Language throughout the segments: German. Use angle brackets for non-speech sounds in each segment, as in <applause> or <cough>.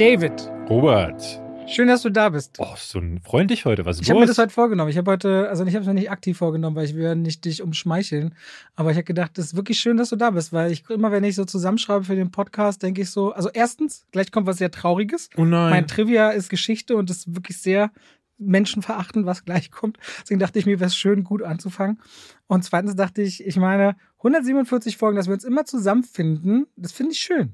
David, Robert. schön, dass du da bist. Oh, so ein freundlich heute. Was ist Ich habe mir das heute vorgenommen. Ich habe heute, also ich habe es mir nicht aktiv vorgenommen, weil ich will ja nicht dich umschmeicheln. Aber ich habe gedacht, das ist wirklich schön, dass du da bist, weil ich immer, wenn ich so zusammenschreibe für den Podcast, denke ich so, also erstens, gleich kommt was sehr Trauriges. oh nein. Mein Trivia ist Geschichte und ist wirklich sehr menschenverachtend, was gleich kommt. Deswegen dachte ich mir, wäre es schön, gut anzufangen. Und zweitens dachte ich, ich meine, 147 Folgen, dass wir uns immer zusammenfinden, das finde ich schön.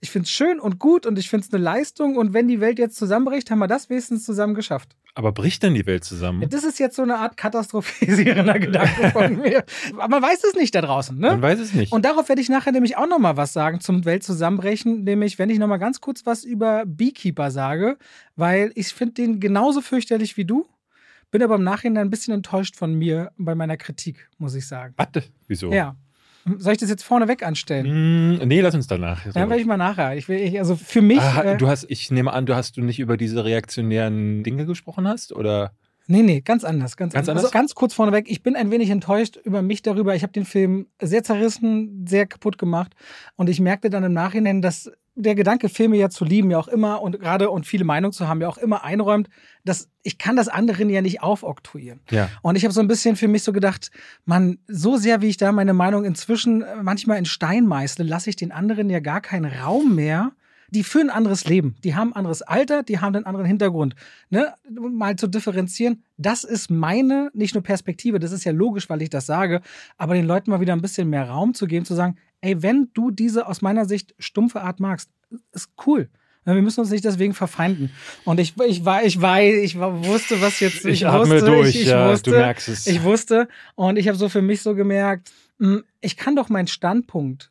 Ich finde es schön und gut und ich finde es eine Leistung. Und wenn die Welt jetzt zusammenbricht, haben wir das wenigstens zusammen geschafft. Aber bricht denn die Welt zusammen? Ja, das ist jetzt so eine Art katastrophisierender <laughs> Gedanke von mir. Aber man weiß es nicht da draußen, ne? Man weiß es nicht. Und darauf werde ich nachher nämlich auch nochmal was sagen zum Weltzusammenbrechen, nämlich wenn ich nochmal ganz kurz was über Beekeeper sage, weil ich finde den genauso fürchterlich wie du, bin aber im Nachhinein ein bisschen enttäuscht von mir bei meiner Kritik, muss ich sagen. Warte, wieso? Ja. Soll ich das jetzt vorneweg anstellen? Hm, nee, lass uns danach. So. Dann werde ich mal nachher. Ich will, ich, also für mich. ah, äh, du hast, ich nehme an, du hast du nicht über diese reaktionären Dinge gesprochen hast? Oder? Nee, nee, ganz anders. Ganz, Ganz anders. anders? Also ganz kurz vorneweg, ich bin ein wenig enttäuscht über mich darüber. Ich habe den Film sehr zerrissen, sehr kaputt gemacht. Und ich merkte dann im Nachhinein, dass der Gedanke, Filme ja zu lieben, ja auch immer und gerade und viele Meinungen zu haben, ja auch immer einräumt, dass ich kann das anderen ja nicht aufoktroyieren. Ja. Und ich habe so ein bisschen für mich so gedacht, man, so sehr wie ich da meine Meinung inzwischen äh, manchmal in Stein meißle, lasse ich den anderen ja gar keinen Raum mehr. Die führen ein anderes Leben, die haben ein anderes Alter, die haben einen anderen Hintergrund. Ne? Mal zu differenzieren, das ist meine, nicht nur Perspektive, das ist ja logisch, weil ich das sage, aber den Leuten mal wieder ein bisschen mehr Raum zu geben, zu sagen, ey, wenn du diese aus meiner Sicht stumpfe Art magst, ist cool. Wir müssen uns nicht deswegen verfeinden. Und ich, ich war, ich weiß, ich wusste, was jetzt. Ich, Ich, atme wusste, durch, ich, ich ja, wusste, du merkst es. ich wusste und ich habe so für mich so gemerkt, mh, ich kann doch meinen Standpunkt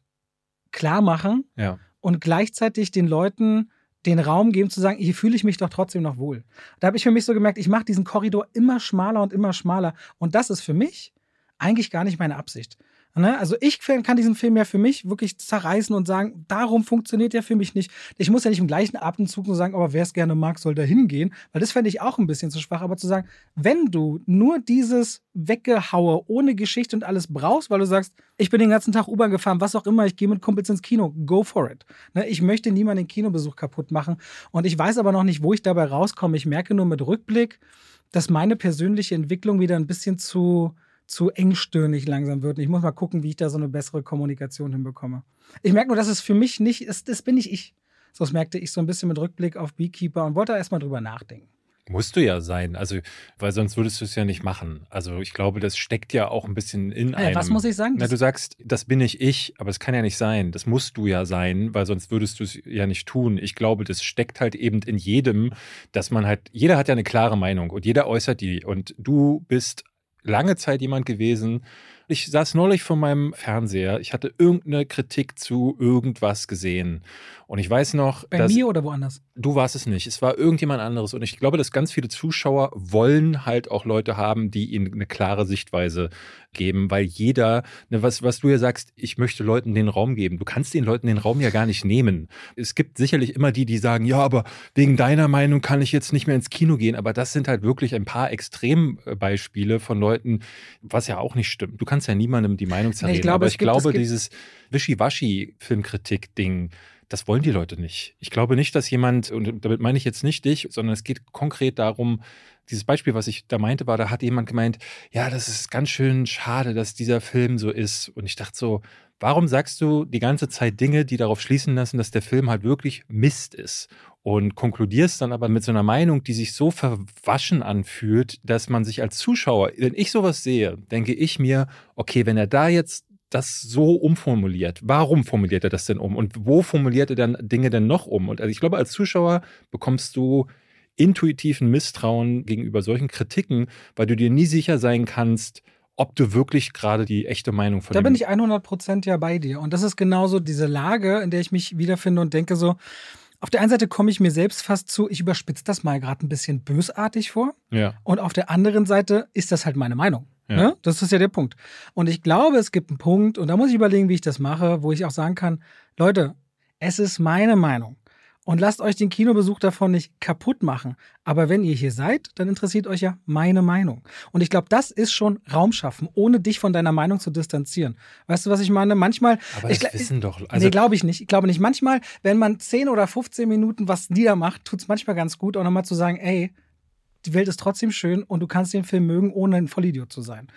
klar machen ja. und gleichzeitig den Leuten den Raum geben zu sagen, hier fühle ich mich doch trotzdem noch wohl. Da habe ich für mich so gemerkt, ich mache diesen Korridor immer schmaler und immer schmaler und das ist für mich eigentlich gar nicht meine Absicht. Ne? Also ich kann diesen Film ja für mich wirklich zerreißen und sagen, darum funktioniert der für mich nicht. Ich muss ja nicht im gleichen Atemzug nur sagen, aber wer es gerne mag, soll da hingehen, weil das fände ich auch ein bisschen zu schwach. Aber zu sagen, wenn du nur dieses Weggehaue ohne Geschichte und alles brauchst, weil du sagst, ich bin den ganzen Tag U-Bahn gefahren, was auch immer, ich gehe mit Kumpels ins Kino, go for it. Ne? Ich möchte niemanden den Kinobesuch kaputt machen und ich weiß aber noch nicht, wo ich dabei rauskomme. Ich merke nur mit Rückblick, dass meine persönliche Entwicklung wieder ein bisschen zu zu engstirnig langsam wird. Und ich muss mal gucken, wie ich da so eine bessere Kommunikation hinbekomme. Ich merke nur, dass es für mich nicht ist, das bin nicht ich. So, das merkte ich so ein bisschen mit Rückblick auf Beekeeper und wollte erstmal drüber nachdenken. Musst du ja sein, also, weil sonst würdest du es ja nicht machen. Also, ich glaube, das steckt ja auch ein bisschen in Äh, einem. was muss ich sagen? Na, du sagst, das bin nicht ich, aber es kann ja nicht sein. Das musst du ja sein, weil sonst würdest du es ja nicht tun. Ich glaube, das steckt halt eben in jedem, dass man halt, jeder hat ja eine klare Meinung und jeder äußert die. Und du bist lange Zeit jemand gewesen. Ich saß neulich vor meinem Fernseher. Ich hatte irgendeine Kritik zu irgendwas gesehen. Und ich weiß noch, Bei dass mir oder woanders? Du warst es nicht. Es war irgendjemand anderes. Und ich glaube, dass ganz viele Zuschauer wollen halt auch Leute haben, die ihnen eine klare Sichtweise geben, weil jeder, ne, was, was du ja sagst, ich möchte Leuten den Raum geben. Du kannst den Leuten den Raum ja gar nicht nehmen. Es gibt sicherlich immer die, die sagen, ja, aber wegen deiner Meinung kann ich jetzt nicht mehr ins Kino gehen. Aber das sind halt wirklich ein paar Extrembeispiele von Leuten, was ja auch nicht stimmt. Du kannst ja niemandem die Meinung zerreden. glaube, aber ich glaube, dieses Wischiwaschi-Filmkritik-Ding, das wollen die Leute nicht. Ich glaube nicht, dass jemand, und damit meine ich jetzt nicht dich, sondern es geht konkret darum, dieses Beispiel, was ich da meinte, war, da hat jemand gemeint, ja, das ist ganz schön schade, dass dieser Film so ist. Und ich dachte so, warum sagst du die ganze Zeit Dinge, die darauf schließen lassen, dass der Film halt wirklich Mist ist? Und konkludierst dann aber mit so einer Meinung, die sich so verwaschen anfühlt, dass man sich als Zuschauer, wenn ich sowas sehe, denke ich mir, okay, wenn er da jetzt das so umformuliert. Warum formuliert er das denn um? Und wo formuliert er dann Dinge denn noch um? Und also ich glaube, als Zuschauer bekommst du intuitiven Misstrauen gegenüber solchen Kritiken, weil du dir nie sicher sein kannst, ob du wirklich gerade die echte Meinung von Da bin ich 100% ja bei dir. Und das ist genauso diese Lage, in der ich mich wiederfinde und denke so, auf der einen Seite komme ich mir selbst fast zu, ich überspitze das mal gerade ein bisschen bösartig vor. Ja. Und auf der anderen Seite ist das halt meine Meinung. Ja. Ne? Das ist ja der Punkt. Und ich glaube, es gibt einen Punkt, und da muss ich überlegen, wie ich das mache, wo ich auch sagen kann, Leute, es ist meine Meinung. und lasst euch den Kinobesuch davon nicht kaputt machen. Aber wenn ihr hier seid, dann interessiert euch ja meine Meinung. Und ich glaube, das ist schon Raum schaffen, ohne dich von deiner Meinung zu distanzieren. Weißt du, was ich meine? Manchmal. Aber ich, das wissen doch. Also nee, glaube ich nicht. Ich glaube nicht. Manchmal, wenn man 10 oder 15 Minuten was niedermacht, tut es manchmal ganz gut, auch nochmal zu sagen, ey, die Welt ist trotzdem schön und du kannst den Film mögen, ohne ein Vollidiot zu sein.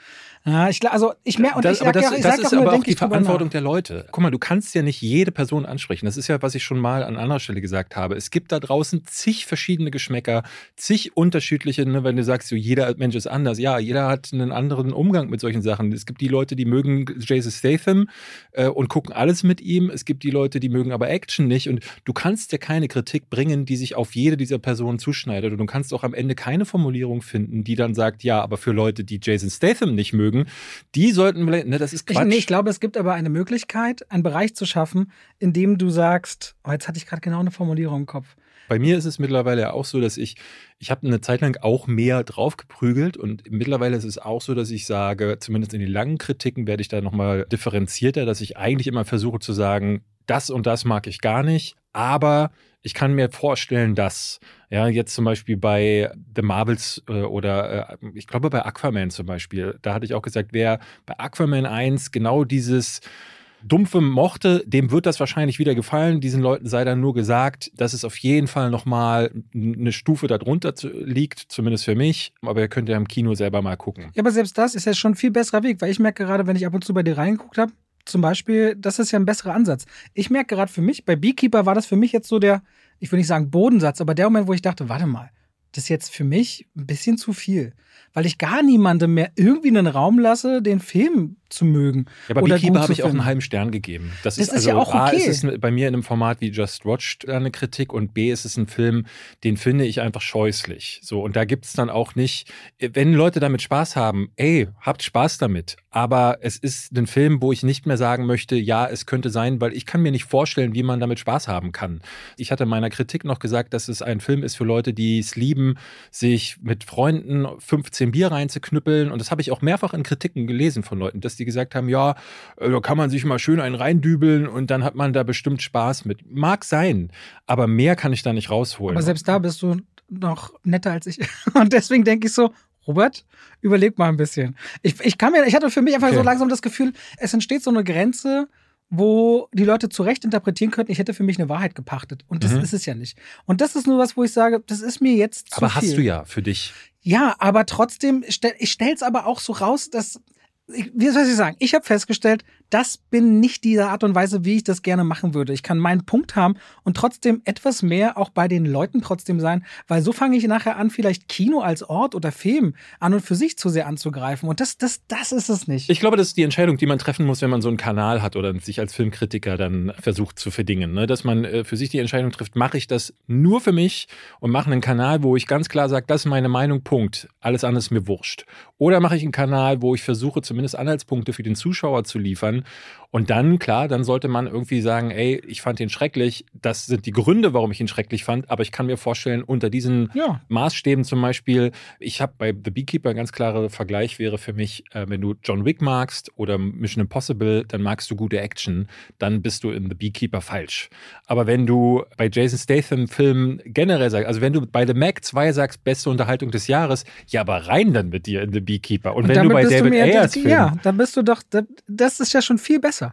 Ja, ich, also ich mehr und das, ich sag aber das, ja, ich das ist auch aber auch die Verantwortung der Leute. Guck mal, du kannst ja nicht jede Person ansprechen. Das ist ja, was ich schon mal an anderer Stelle gesagt habe. Es gibt da draußen zig verschiedene Geschmäcker, zig unterschiedliche, ne, wenn du sagst, so, jeder Mensch ist anders. Ja, jeder hat einen anderen Umgang mit solchen Sachen. Es gibt die Leute, die mögen Jason Statham äh, und gucken alles mit ihm. Es gibt die Leute, die mögen aber Action nicht. Und du kannst ja keine Kritik bringen, die sich auf jede dieser Personen zuschneidet. Und du kannst auch am Ende keine Formulierung finden, die dann sagt, ja, aber für Leute, die Jason Statham nicht mögen, die sollten, vielleicht- ne, das ist Ich, Quatsch. nee, ich glaube, es gibt aber eine Möglichkeit, einen Bereich zu schaffen, in dem du sagst, oh, jetzt hatte ich gerade genau eine Formulierung im Kopf. Bei mir ist es mittlerweile ja auch so, dass ich, ich habe eine Zeit lang auch mehr draufgeprügelt und mittlerweile ist es auch so, dass ich sage, zumindest in den langen Kritiken werde ich da nochmal differenzierter, dass ich eigentlich immer versuche zu sagen, das und das mag ich gar nicht, aber ich kann mir vorstellen, dass, ja, jetzt zum Beispiel bei The Marvels äh, oder äh, ich glaube bei Aquaman zum Beispiel, da hatte ich auch gesagt, wer bei Aquaman 1 genau dieses Dumpfe mochte, dem wird das wahrscheinlich wieder gefallen. Diesen Leuten sei dann nur gesagt, dass es auf jeden Fall nochmal eine Stufe darunter liegt, zumindest für mich. Aber ihr könnt ja im Kino selber mal gucken. Ja, aber selbst das ist ja schon ein viel besserer Weg, weil ich merke gerade, wenn ich ab und zu bei dir reingeguckt habe, zum Beispiel, das ist ja ein besserer Ansatz. Ich merke gerade für mich, bei Beekeeper war das für mich jetzt so der, ich will nicht sagen Bodensatz, aber der Moment, wo ich dachte, warte mal, das ist jetzt für mich ein bisschen zu viel. Weil ich gar niemandem mehr irgendwie einen Raum lasse, den Film zu mögen. Ja, bei Oder Beekeeper habe ich auch einen halben Stern gegeben. Das, Das ist, ist also ja auch A, okay. ist es bei mir in einem Format wie Just Watched eine Kritik und B ist es ein Film, den finde ich einfach scheußlich. So, und da gibt es dann auch nicht, wenn Leute damit Spaß haben, ey, habt Spaß damit. Aber es ist ein Film, wo ich nicht mehr sagen möchte, ja, es könnte sein, weil ich kann mir nicht vorstellen, wie man damit Spaß haben kann. Ich hatte in meiner Kritik noch gesagt, dass es ein Film ist für Leute, die es lieben, sich mit Freunden 15 Bier reinzuknüppeln. Und das habe ich auch mehrfach in Kritiken gelesen von Leuten, dass die gesagt haben, ja, äh, da kann man sich mal schön einen reindübeln und dann hat man da bestimmt Spaß mit. Mag sein, aber mehr kann ich da nicht rausholen. Aber selbst da bist du noch netter als ich. <laughs> Und deswegen denke ich so, Robert, überleg mal ein bisschen. Ich, ich, kann mir, ich hatte für mich einfach Okay. so langsam das Gefühl, es entsteht so eine Grenze, wo die Leute zu Recht interpretieren könnten, ich hätte für mich eine Wahrheit gepachtet. Und das Mhm. ist es ja nicht. Und das ist nur was, wo ich sage, das ist mir jetzt zu aber viel. hast du ja für dich. Ja, aber trotzdem, ich stell's aber auch so raus, dass, ich, wie soll ich sagen, ich habe festgestellt, das bin nicht diese Art und Weise, wie ich das gerne machen würde. Ich kann meinen Punkt haben und trotzdem etwas mehr auch bei den Leuten trotzdem sein, weil so fange ich nachher an, vielleicht Kino als Ort oder Film an und für sich zu sehr anzugreifen. Und das, das, das ist es nicht. Ich glaube, das ist die Entscheidung, die man treffen muss, wenn man so einen Kanal hat oder sich als Filmkritiker dann versucht zu verdingen. Ne? Dass man äh, für sich die Entscheidung trifft, mache ich das nur für mich und mache einen Kanal, wo ich ganz klar sage, das ist meine Meinung, Punkt. Alles andere ist mir wurscht. Oder mache ich einen Kanal, wo ich versuche, zumindest Anhaltspunkte für den Zuschauer zu liefern. Und dann, klar, dann sollte man irgendwie sagen, ey, ich fand den schrecklich. Das sind die Gründe, warum ich ihn schrecklich fand. Aber ich kann mir vorstellen, unter diesen ja. Maßstäben zum Beispiel, ich habe bei The Beekeeper ein ganz klarer Vergleich wäre für mich, äh, wenn du John Wick magst oder Mission Impossible, dann magst du gute Action, dann bist du in The Beekeeper falsch. Aber wenn du bei Jason Statham Filmen generell sagst, also wenn du bei The Mac 2 sagst, beste Unterhaltung des Jahres, ja, aber rein dann mit dir in The Beekeeper. Und, wenn du bei David Ayers Filmen, Ja, dann bist du doch, das ist ja schon viel besser.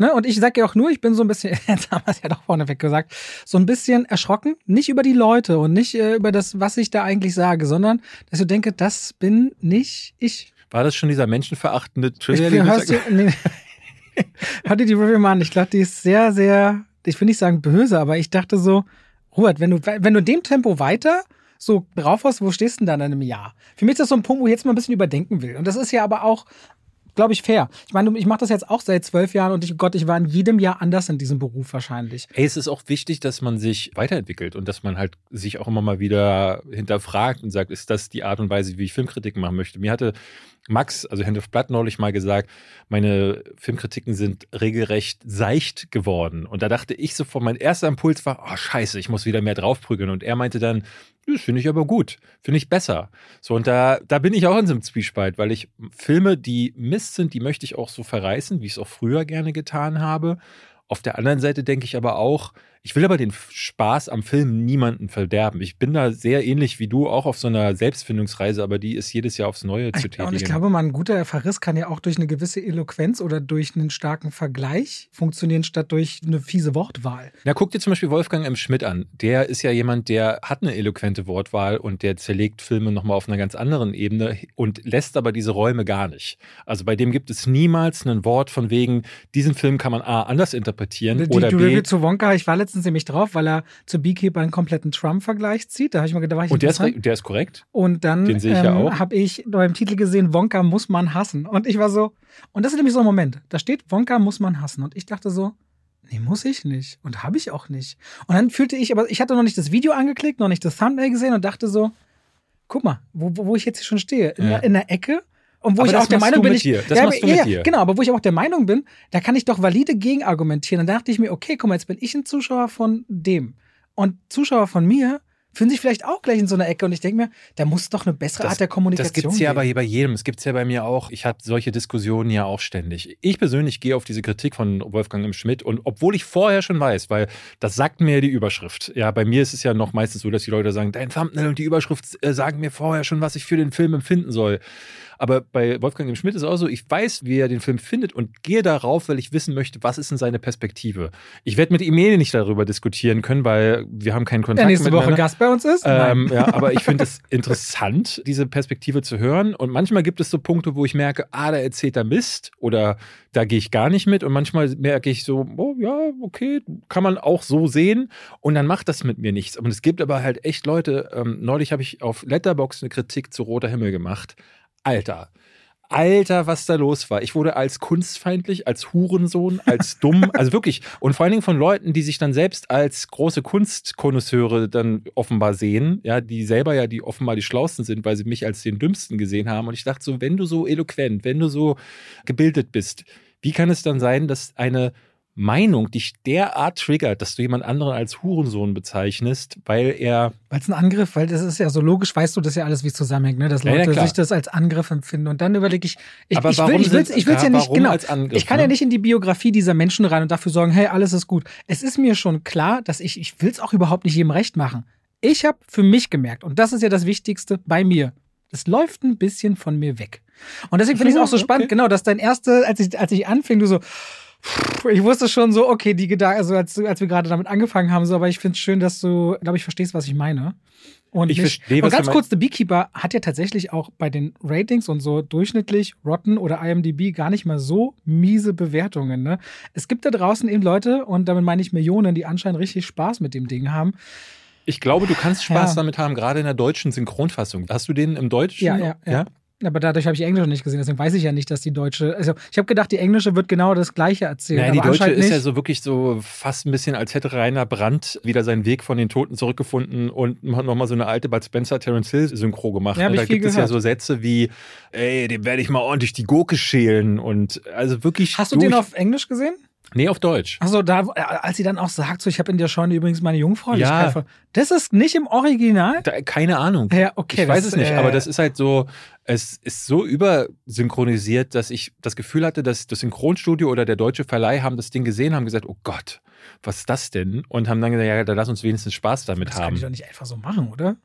Ne? Und ich sage ja auch nur, ich bin so ein bisschen, <laughs> jetzt haben wir es ja doch vorneweg gesagt, so ein bisschen erschrocken, nicht über die Leute und nicht äh, über das, was ich da eigentlich sage, sondern dass ich denke, das bin nicht ich. war das schon dieser menschenverachtende Trailer? hörst <laughs> nee, hör dir die Review mal an. Ich glaube, die ist sehr, sehr, ich will nicht sagen böse, aber ich dachte so, Robert, wenn du, wenn du in dem Tempo weiter so drauf hast, wo stehst du denn dann in einem Jahr? Für mich ist das so ein Punkt, wo ich jetzt mal ein bisschen überdenken will. Und das ist ja aber auch, glaube ich, fair. Ich meine, ich mache das jetzt auch seit zwölf Jahren und ich, Gott, ich war in jedem Jahr anders in diesem Beruf wahrscheinlich. Ey, es ist auch wichtig, dass man sich weiterentwickelt und dass man halt sich auch immer mal wieder hinterfragt und sagt, ist das die Art und Weise, wie ich Filmkritiken machen möchte? Mir hatte Max, also Hand of Blood, neulich mal gesagt, meine Filmkritiken sind regelrecht seicht geworden. Und da dachte ich sofort, mein erster Impuls war, oh scheiße, ich muss wieder mehr draufprügeln. Und er meinte dann, das finde ich aber gut, finde ich besser. So, und da, da bin ich auch in so einem Zwiespalt, weil ich Filme, die Mist sind, die möchte ich auch so verreißen, wie ich es auch früher gerne getan habe. Auf der anderen Seite denke ich aber auch, Ich will aber den Spaß am Film niemanden verderben. Ich bin da sehr ähnlich wie du, auch auf so einer Selbstfindungsreise, aber die ist jedes Jahr aufs Neue zu tätigen. Und ich glaube, mal ein guter Verriss kann ja auch durch eine gewisse Eloquenz oder durch einen starken Vergleich funktionieren, statt durch eine fiese Wortwahl. Na, guck dir zum Beispiel Wolfgang M. Schmidt an. Der ist ja jemand, der hat eine eloquente Wortwahl und der zerlegt Filme nochmal auf einer ganz anderen Ebene und lässt aber diese Räume gar nicht. Also bei dem gibt es niemals ein Wort von wegen, diesen Film kann man A anders interpretieren Die, oder die B. Review zu Wonka, ich war letztens nämlich drauf, weil er zu Beekeeper einen kompletten Trump-Vergleich zieht. Da habe ich mir gedacht, da war ich Und der ist, der ist korrekt. Und dann ja ähm, habe ich beim Titel gesehen, Wonka muss man hassen. Und ich war so, und das ist nämlich so ein Moment, da steht, Wonka muss man hassen. Und ich dachte so, nee, muss ich nicht. Und habe ich auch nicht. Und dann fühlte ich, aber ich hatte noch nicht das Video angeklickt, noch nicht das Thumbnail gesehen und dachte so, guck mal, wo, wo wo ich jetzt hier schon stehe. In, Ja. der, in der Ecke. Und wo Aber ich das auch der Meinung bin, ich. dir. Das ja, machst du ja, mit dir. Genau, aber wo ich auch der Meinung bin, da kann ich doch valide gegen argumentieren. Dann dachte ich mir, okay, guck mal, jetzt bin ich ein Zuschauer von dem. Und Zuschauer von mir fühlen sich vielleicht auch gleich in so einer Ecke. Und ich denke mir, da muss doch eine bessere Art der Kommunikation Das gibt es ja aber hier bei jedem. Es gibt es ja bei mir auch. Ich habe solche Diskussionen ja auch ständig. Ich persönlich gehe auf diese Kritik von Wolfgang M. Schmidt und obwohl ich vorher schon weiß, weil das sagt mir die Überschrift. Ja, bei mir ist es ja noch meistens so, dass die Leute sagen, dein Thumbnail und die Überschrift äh, sagen mir vorher schon, was ich für den Film empfinden soll. Aber bei Wolfgang M. Schmidt ist es auch so, ich weiß, wie er den Film findet und gehe darauf, weil ich wissen möchte, was ist denn seine Perspektive. Ich werde mit ihm eh nicht darüber diskutieren können, weil wir haben keinen Kontakt der nächste Woche. Gast bei uns ist? Ähm, ja, aber ich finde <laughs> es interessant, diese Perspektive zu hören. Und manchmal gibt es so Punkte, wo ich merke, ah, da erzählt er Mist oder da gehe ich gar nicht mit. Und manchmal merke ich so, oh ja, okay, kann man auch so sehen. Und dann macht das mit mir nichts. Und es gibt aber halt echt Leute, ähm, neulich habe ich auf Letterbox eine Kritik zu Roter Himmel gemacht. Alter. Alter, was da los war. Ich wurde als kunstfeindlich, als Hurensohn, als <laughs> dumm, also wirklich. Und vor allen Dingen von Leuten, die sich dann selbst als große Kunstkonnoisseure dann offenbar sehen, ja, die selber ja die offenbar die Schlausten sind, weil sie mich als den Dümmsten gesehen haben. Und ich dachte so, wenn du so eloquent, wenn du so gebildet bist, wie kann es dann sein, dass eine Meinung dich derart triggert, dass du jemand anderen als Hurensohn bezeichnest, weil er Weil es ein Angriff, weil das ist ja so logisch, weißt du das ja alles, wie es zusammenhängt, ne? dass Ja, ja, Leute klar. sich das als Angriff empfinden. Und dann überlege ich, ich, Aber ich warum will, ich will's, ich will's ja, ja, nicht, genau. Angriff, ich kann ne? ja nicht in die Biografie dieser Menschen rein und dafür sorgen, hey, alles ist gut. Es ist mir schon klar, dass ich, ich will es auch überhaupt nicht jedem recht machen. Ich habe für mich gemerkt, und das ist ja das Wichtigste bei mir, es läuft ein bisschen von mir weg. Und deswegen finde ich es auch so <laughs> Okay. spannend, genau, dass dein erste, als ich, als ich anfing, du so, ich wusste schon so, okay, die Gedanken, also als, als wir gerade damit angefangen haben, so, aber ich finde es schön, dass du, glaube ich, verstehst, was ich meine. Und, Ich verstehe, und was du ganz kurz, The Beekeeper hat ja tatsächlich auch bei den Ratings und so durchschnittlich Rotten oder IMDb gar nicht mal so miese Bewertungen. Ne? Es gibt da draußen eben Leute, und damit meine ich Millionen, die anscheinend richtig Spaß mit dem Ding haben. Ich glaube, du kannst Spaß Ja. damit haben, gerade in der deutschen Synchronfassung. Hast du den im Deutschen? Ja, ja, ja. Aber dadurch habe ich Englisch noch nicht gesehen, deswegen weiß ich ja nicht, dass die deutsche. Also ich habe gedacht, die englische wird genau das gleiche erzählen. Naja, die deutsche ist ja so wirklich so fast ein bisschen, als hätte Rainer Brandt wieder seinen Weg von den Toten zurückgefunden und nochmal so eine alte Bud Spencer Terence Hill Synchro gemacht. Ja, ich da gibt es ja gehört. so Sätze wie, ey, dem werde ich mal ordentlich die Gurke schälen und also wirklich. Hast du den auf Englisch gesehen? Nee, auf Deutsch. Achso, da, äh, als sie dann auch sagt, so, ich habe in der Scheune übrigens meine Jungfräulichkeit. Ja. ver- Das ist nicht im Original? Da, keine Ahnung. Ja, okay. ich weiß das, es nicht, äh, aber das ist halt so, es ist so übersynchronisiert, dass ich das Gefühl hatte, dass das Synchronstudio oder der deutsche Verleih haben das Ding gesehen, haben gesagt, oh Gott, was ist das denn? Und haben dann gesagt, ja, dann lass uns wenigstens Spaß damit Das kann haben. ich doch nicht einfach so machen, oder?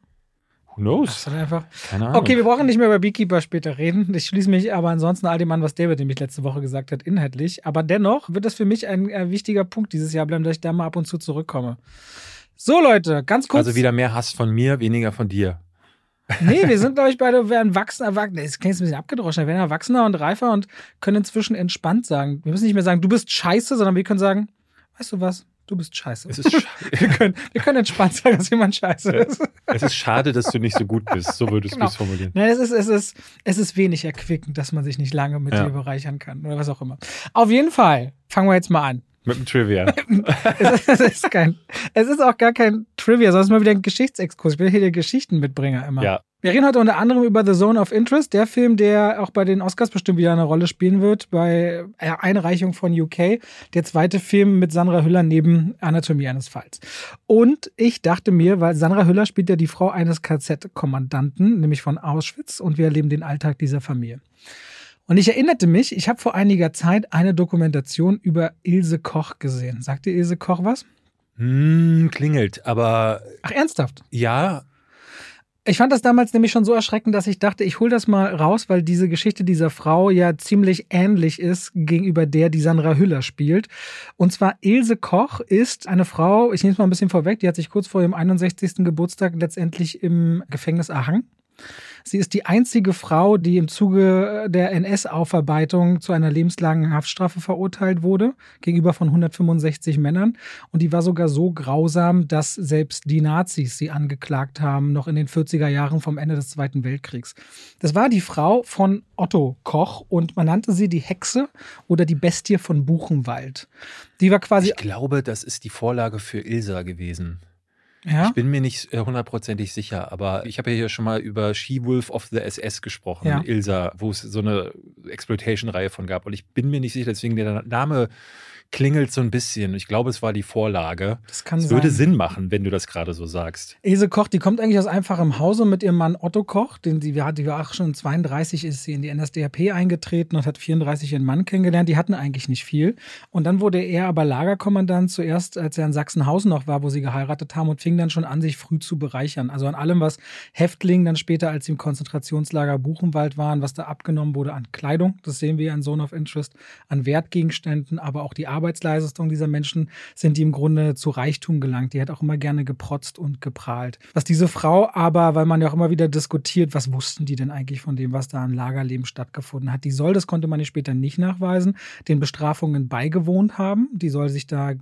Who knows? Einfach. Keine Ahnung. Okay, wir brauchen nicht mehr über Beekeeper später reden. Ich schließe mich aber ansonsten all dem an, was David nämlich letzte Woche gesagt hat, inhaltlich. Aber dennoch wird das für mich ein äh, wichtiger Punkt dieses Jahr bleiben, dass ich da mal ab und zu zurückkomme. So, Leute, ganz kurz. also wieder mehr Hass von mir, weniger von dir. Nee, wir sind, glaube ich, beide werden wachsen, erwachsen. Das klingt jetzt ein bisschen abgedroschen. Wir werden erwachsener und reifer und können inzwischen entspannt sagen. Wir müssen nicht mehr sagen, du bist scheiße, sondern wir können sagen, weißt du was? Du bist scheiße. Es ist, sch <laughs> Wir können, wir können entspannt sagen, dass jemand scheiße ist. es ist schade, dass du nicht so gut bist. So würdest Genau. du es formulieren. Nein, es ist, es, ist, es ist wenig erquickend, dass man sich nicht lange mit Ja. dir bereichern kann oder was auch immer. Auf jeden Fall, fangen wir jetzt mal an. Mit dem Trivia. <laughs> Es ist, es ist, kein, es ist auch gar kein Trivia, sondern es ist mal wieder ein Geschichtsexkurs. Ich bin hier der Geschichtenmitbringer immer. Ja. Wir reden heute unter anderem über The Zone of Interest, der Film, der auch bei den Oscars bestimmt wieder eine Rolle spielen wird, bei Einreichung von UK. Der zweite Film mit Sandra Hüller neben Anatomie eines Falls. Und ich dachte mir, weil Sandra Hüller spielt ja die Frau eines KZ-Kommandanten, nämlich von Auschwitz, und wir erleben den Alltag dieser Familie. Und ich erinnerte mich, ich habe vor einiger Zeit eine Dokumentation über Ilse Koch gesehen. Sagt dir Ilse Koch was? Hm, klingelt, aber. Ach, ernsthaft? Ja. Ich fand das damals nämlich schon so erschreckend, dass ich dachte, ich hole das mal raus, weil diese Geschichte dieser Frau ja ziemlich ähnlich ist gegenüber der, die Sandra Hüller spielt. Und zwar Ilse Koch ist eine Frau, ich nehme es mal ein bisschen vorweg, die hat sich kurz vor ihrem 61. Geburtstag letztendlich im Gefängnis erhangen. Sie ist die einzige Frau, die im Zuge der NS-Aufarbeitung zu einer lebenslangen Haftstrafe verurteilt wurde, gegenüber von 165 Männern. Und die war sogar so grausam, dass selbst die Nazis sie angeklagt haben, noch in den 40er Jahren vom Ende des Zweiten Weltkriegs. Das war die Frau von Otto Koch und man nannte sie die Hexe oder die Bestie von Buchenwald. Die war quasi. Ich glaube, das ist die Vorlage für Ilsa gewesen. Ja? Ich bin mir nicht äh, hundertprozentig sicher, aber ich habe ja hier schon mal über She-Wolf of the SS gesprochen, Ja. Ilsa, wo es so eine Exploitation-Reihe von gab. Und ich bin mir nicht sicher, deswegen der Name klingelt so ein bisschen. Ich glaube, es war die Vorlage. Das kann Es sein. würde Sinn machen, wenn du das gerade so sagst. Ilse Koch, die kommt eigentlich aus einfachem Hause mit ihrem Mann Otto Koch, den sie, hat- die war auch schon 32 ist sie in die NSDAP eingetreten und hat 34 ihren Mann kennengelernt. Die hatten eigentlich nicht viel. Und dann wurde er aber Lagerkommandant zuerst, als er in Sachsenhausen noch war, wo sie geheiratet haben und fing dann schon an, sich früh zu bereichern. Also an allem, was Häftlingen dann später, als sie im Konzentrationslager Buchenwald waren, was da abgenommen wurde an Kleidung, das sehen wir in Zone of Interest, an Wertgegenständen, aber auch die Arbeitsleistung dieser Menschen sind die im Grunde zu Reichtum gelangt. Die hat auch immer gerne geprotzt und geprahlt. Was diese Frau aber, weil man ja auch immer wieder diskutiert, was wussten die denn eigentlich von dem, was da an Lagerleben stattgefunden hat? Die soll, das konnte man später nicht nachweisen, den Bestrafungen beigewohnt haben. Die soll sich da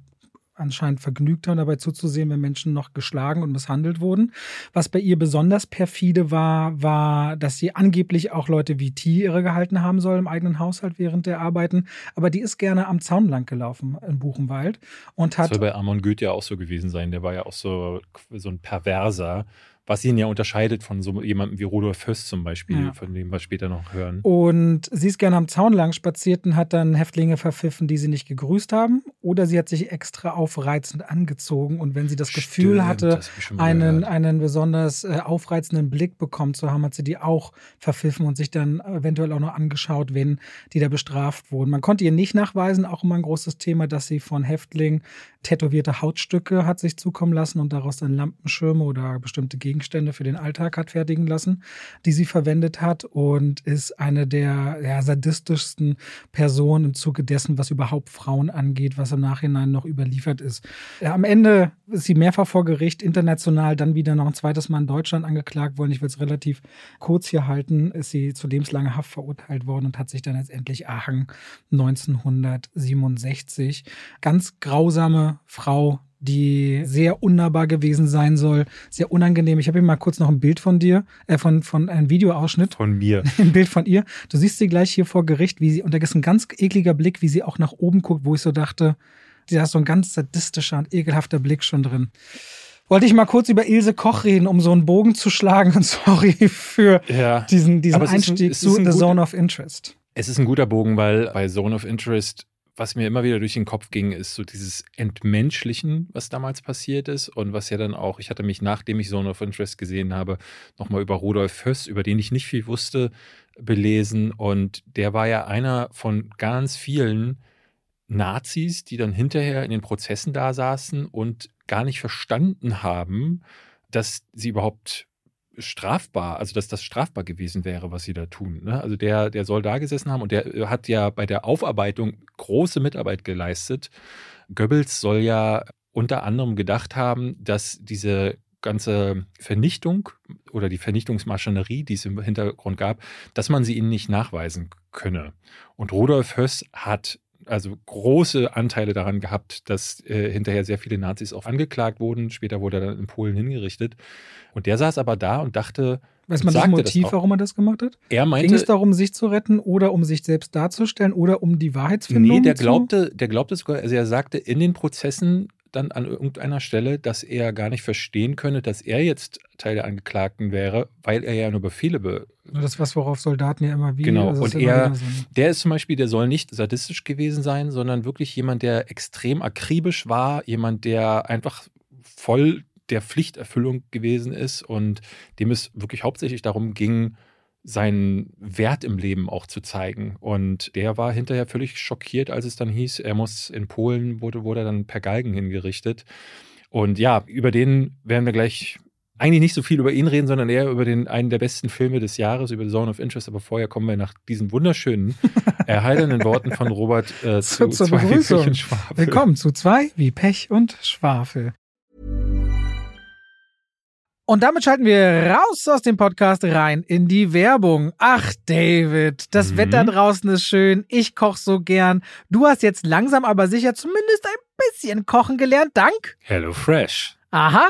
anscheinend vergnügt haben, dabei zuzusehen, wenn Menschen noch geschlagen und misshandelt wurden. Was bei ihr besonders perfide war, war, dass sie angeblich auch Leute wie T irre gehalten haben soll im eigenen Haushalt während der Arbeiten. Aber die ist gerne am Zaun lang gelaufen in Buchenwald und Das hat soll bei Amon Goeth ja auch so gewesen sein. Der war ja auch so, so ein Perverser, was ihn ja unterscheidet von so jemandem wie Rudolf Höss zum Beispiel, Ja. von dem wir später noch hören. Und sie ist gerne am Zaun lang spaziert und hat dann Häftlinge verpfiffen, die sie nicht gegrüßt haben. Oder sie hat sich extra aufreizend angezogen. Und wenn sie das Gefühl Stimmt, hatte, das einen, gehört. einen besonders äh, aufreizenden Blick bekommen zu haben, hat sie die auch verpfiffen und sich dann eventuell auch noch angeschaut, wenn die da bestraft wurden. Man konnte ihr nicht nachweisen, auch immer ein großes Thema, dass sie von Häftlingen tätowierte Hautstücke hat sich zukommen lassen und daraus dann Lampenschirme oder bestimmte Gegenstände für den Alltag hat fertigen lassen, die sie verwendet hat und ist eine der ja, sadistischsten Personen im Zuge dessen, was überhaupt Frauen angeht, was im Nachhinein noch überliefert ist. Am Ende ist sie mehrfach vor Gericht, international, dann wieder noch ein zweites Mal in Deutschland angeklagt worden. Ich will es relativ kurz hier halten, ist sie zu lebenslanger Haft verurteilt worden und hat sich dann letztendlich erhangen 1967. Ganz grausame Frau, die sehr unnahbar gewesen sein soll, sehr unangenehm. Ich habe hier mal kurz noch ein Bild von dir, äh, von, von einem Videoausschnitt, Von mir. <laughs> ein Bild von ihr. Du siehst sie gleich hier vor Gericht, wie sie, und da ist ein ganz ekliger Blick, wie sie auch nach oben guckt, wo ich so dachte, da ist so ein ganz sadistischer und ekelhafter Blick schon drin. Wollte ich mal kurz über Ilse Koch reden, um so einen Bogen zu schlagen. Und <laughs> sorry für Ja. diesen, diesen ein- Einstieg es zu ein The Zone of Interest. Es ist ein guter Bogen, weil bei Zone of Interest, was mir immer wieder durch den Kopf ging, ist so dieses Entmenschlichen, was damals passiert ist und was ja dann auch, ich hatte mich, nachdem ich Zone of Interest gesehen habe, nochmal über Rudolf Höss, über den ich nicht viel wusste, belesen. Und der war ja einer von ganz vielen Nazis, die dann hinterher in den Prozessen da saßen und gar nicht verstanden haben, dass sie überhaupt strafbar, also dass das strafbar gewesen wäre, was sie da tun. Ne? Also der, der soll da gesessen haben und der äh, hat ja bei der Aufarbeitung große Mitarbeit geleistet. Goebbels soll ja unter anderem gedacht haben, dass diese ganze Vernichtung oder die Vernichtungsmaschinerie, die es im Hintergrund gab, dass man sie ihnen nicht nachweisen könne. Und Rudolf Höss hat also große Anteile daran gehabt, dass äh, hinterher sehr viele Nazis auch angeklagt wurden. Später wurde er dann in Polen hingerichtet. Und der saß aber da und dachte, Weiß man das das Motiv, auch. warum er das gemacht hat? er Ging meinte, es darum, sich zu retten oder um sich selbst darzustellen oder um die Wahrheitsfindung nee, der glaubte, der glaubte sogar, also er sagte in den Prozessen dann an irgendeiner Stelle, dass er gar nicht verstehen könne, dass er jetzt Teil der Angeklagten wäre, weil er ja nur Befehle be Das, was worauf Soldaten ja immer wie. Genau, also und er- wieder so ein- Der ist zum Beispiel, der soll nicht sadistisch gewesen sein, sondern wirklich jemand, der extrem akribisch war, jemand, der einfach voll der Pflichterfüllung gewesen ist und dem es wirklich hauptsächlich darum ging, seinen Wert im Leben auch zu zeigen. Und der war hinterher völlig schockiert, als es dann hieß, er muss in Polen, wurde, wurde er dann per Galgen hingerichtet. Und ja, über den werden wir gleich eigentlich nicht so viel über ihn reden, sondern eher über den einen der besten Filme des Jahres, über The Zone of Interest. Aber vorher kommen wir nach diesen wunderschönen, <laughs> erheiternden Worten von Robert äh, zu, Zur zwei wie Begrüßung. Pech und Schwafel. Willkommen zu zwei wie Pech und Schwafel. Und damit schalten wir raus aus dem Podcast rein in die Werbung. Ach, David, das Mhm. Wetter draußen ist schön. Ich koche so gern. Du hast jetzt langsam aber sicher zumindest ein bisschen kochen gelernt. Dank. Hello Fresh. Aha.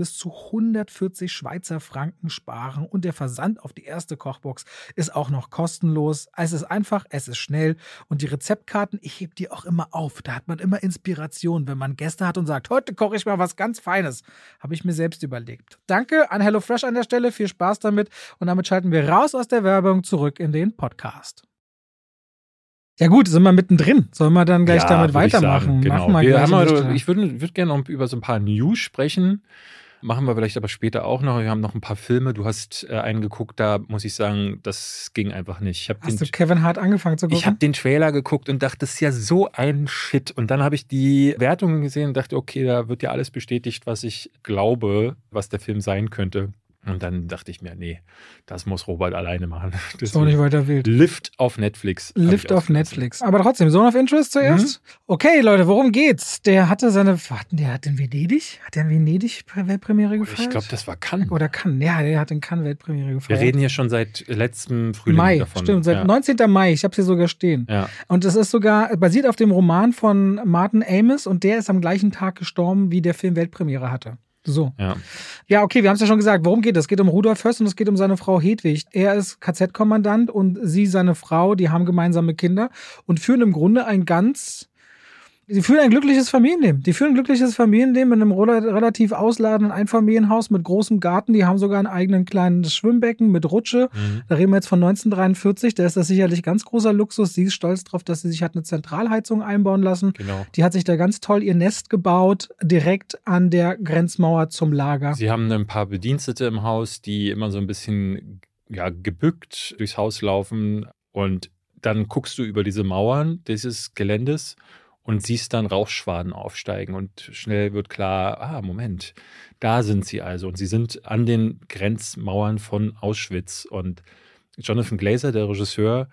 zu 140 Schweizer Franken sparen. Und der Versand auf die erste Kochbox ist auch noch kostenlos. Es ist einfach, es ist schnell. Und die Rezeptkarten, ich heb die auch immer auf. Da hat man immer Inspiration, wenn man Gäste hat und sagt, heute koche ich mal was ganz Feines. Habe ich mir selbst überlegt. Danke an HelloFresh an der Stelle. Viel Spaß damit. Und damit schalten wir raus aus der Werbung zurück in den Podcast. Ja gut, sind wir mittendrin. Sollen wir dann gleich Ja, damit weitermachen? sagen, Genau. Machen wir wir Stelle. ich würde würd gerne noch über so ein paar News sprechen. Machen wir vielleicht aber später auch noch. Wir haben noch ein paar Filme. Du hast äh, einen geguckt, da muss ich sagen, das ging einfach nicht. Ich habe Hast du den, Kevin Hart angefangen zu gucken? ich hab den Trailer geguckt und dachte, das ist ja so ein Shit. Und dann habe ich die Wertungen gesehen und dachte, okay, da wird ja alles bestätigt, was ich glaube, was der Film sein könnte. Und dann dachte ich mir, nee, das muss Robert alleine machen. <laughs> ist auch nicht weiter wild. Lift auf Netflix. Lift auf. Netflix. Aber trotzdem, Zone of Interest zuerst. Mhm. Okay, Leute, worum geht's? Der hatte seine, hatten der hat in Venedig? Hat der in Venedig Weltpremiere gefeiert? Ich glaube, das war Cannes. Oder Cannes, ja, der hat in Cannes Weltpremiere Wir gefeiert. reden hier schon seit letztem Frühling Mai, davon. stimmt, seit ja. 19. Mai. Ich habe hier sogar stehen. Ja. Und es ist sogar basiert auf dem Roman von Martin Amis und der ist am gleichen Tag gestorben, wie der Film Weltpremiere hatte. So. Ja. Ja, okay, wir haben es ja schon gesagt. Worum geht es? Es geht um Rudolf Höss und es geht um seine Frau Hedwig. Er ist KZ-Kommandant und sie, seine Frau, die haben gemeinsame Kinder und führen im Grunde ein ganz. Sie führen ein glückliches Familienleben. Die führen ein glückliches Familienleben in einem rela- relativ ausladenden Einfamilienhaus mit großem Garten. Die haben sogar einen eigenen kleinen Schwimmbecken mit Rutsche. Mhm. Da reden wir jetzt von 1943. Da ist das sicherlich ganz großer Luxus. Sie ist stolz darauf, dass sie sich hat eine Zentralheizung einbauen lassen. Genau. Die hat sich da ganz toll ihr Nest gebaut, direkt an der Grenzmauer zum Lager. Sie haben ein paar Bedienstete im Haus, die immer so ein bisschen ja, gebückt durchs Haus laufen und dann guckst du über diese Mauern dieses Geländes und siehst dann Rauchschwaden aufsteigen und schnell wird klar, ah, Moment, da sind sie also. Und sie sind an den Grenzmauern von Auschwitz. Und Jonathan Glazer, der Regisseur,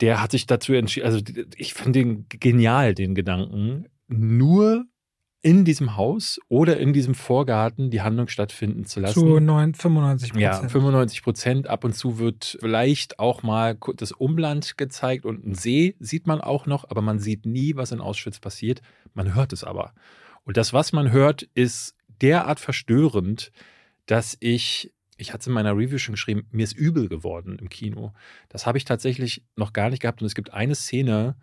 der hat sich dazu entschieden, also ich finde den genial, den Gedanken, nur in diesem Haus oder in diesem Vorgarten die Handlung stattfinden zu lassen. Zu 9, 95 Prozent. Ja, 95 Prozent. Ab und zu wird vielleicht auch mal das Umland gezeigt und ein See sieht man auch noch, aber man sieht nie, was in Auschwitz passiert. Man hört es aber. Und das, was man hört, ist derart verstörend, dass ich, ich hatte es in meiner Review schon geschrieben, mir ist übel geworden im Kino. Das habe ich tatsächlich noch gar nicht gehabt. Und es gibt eine Szene,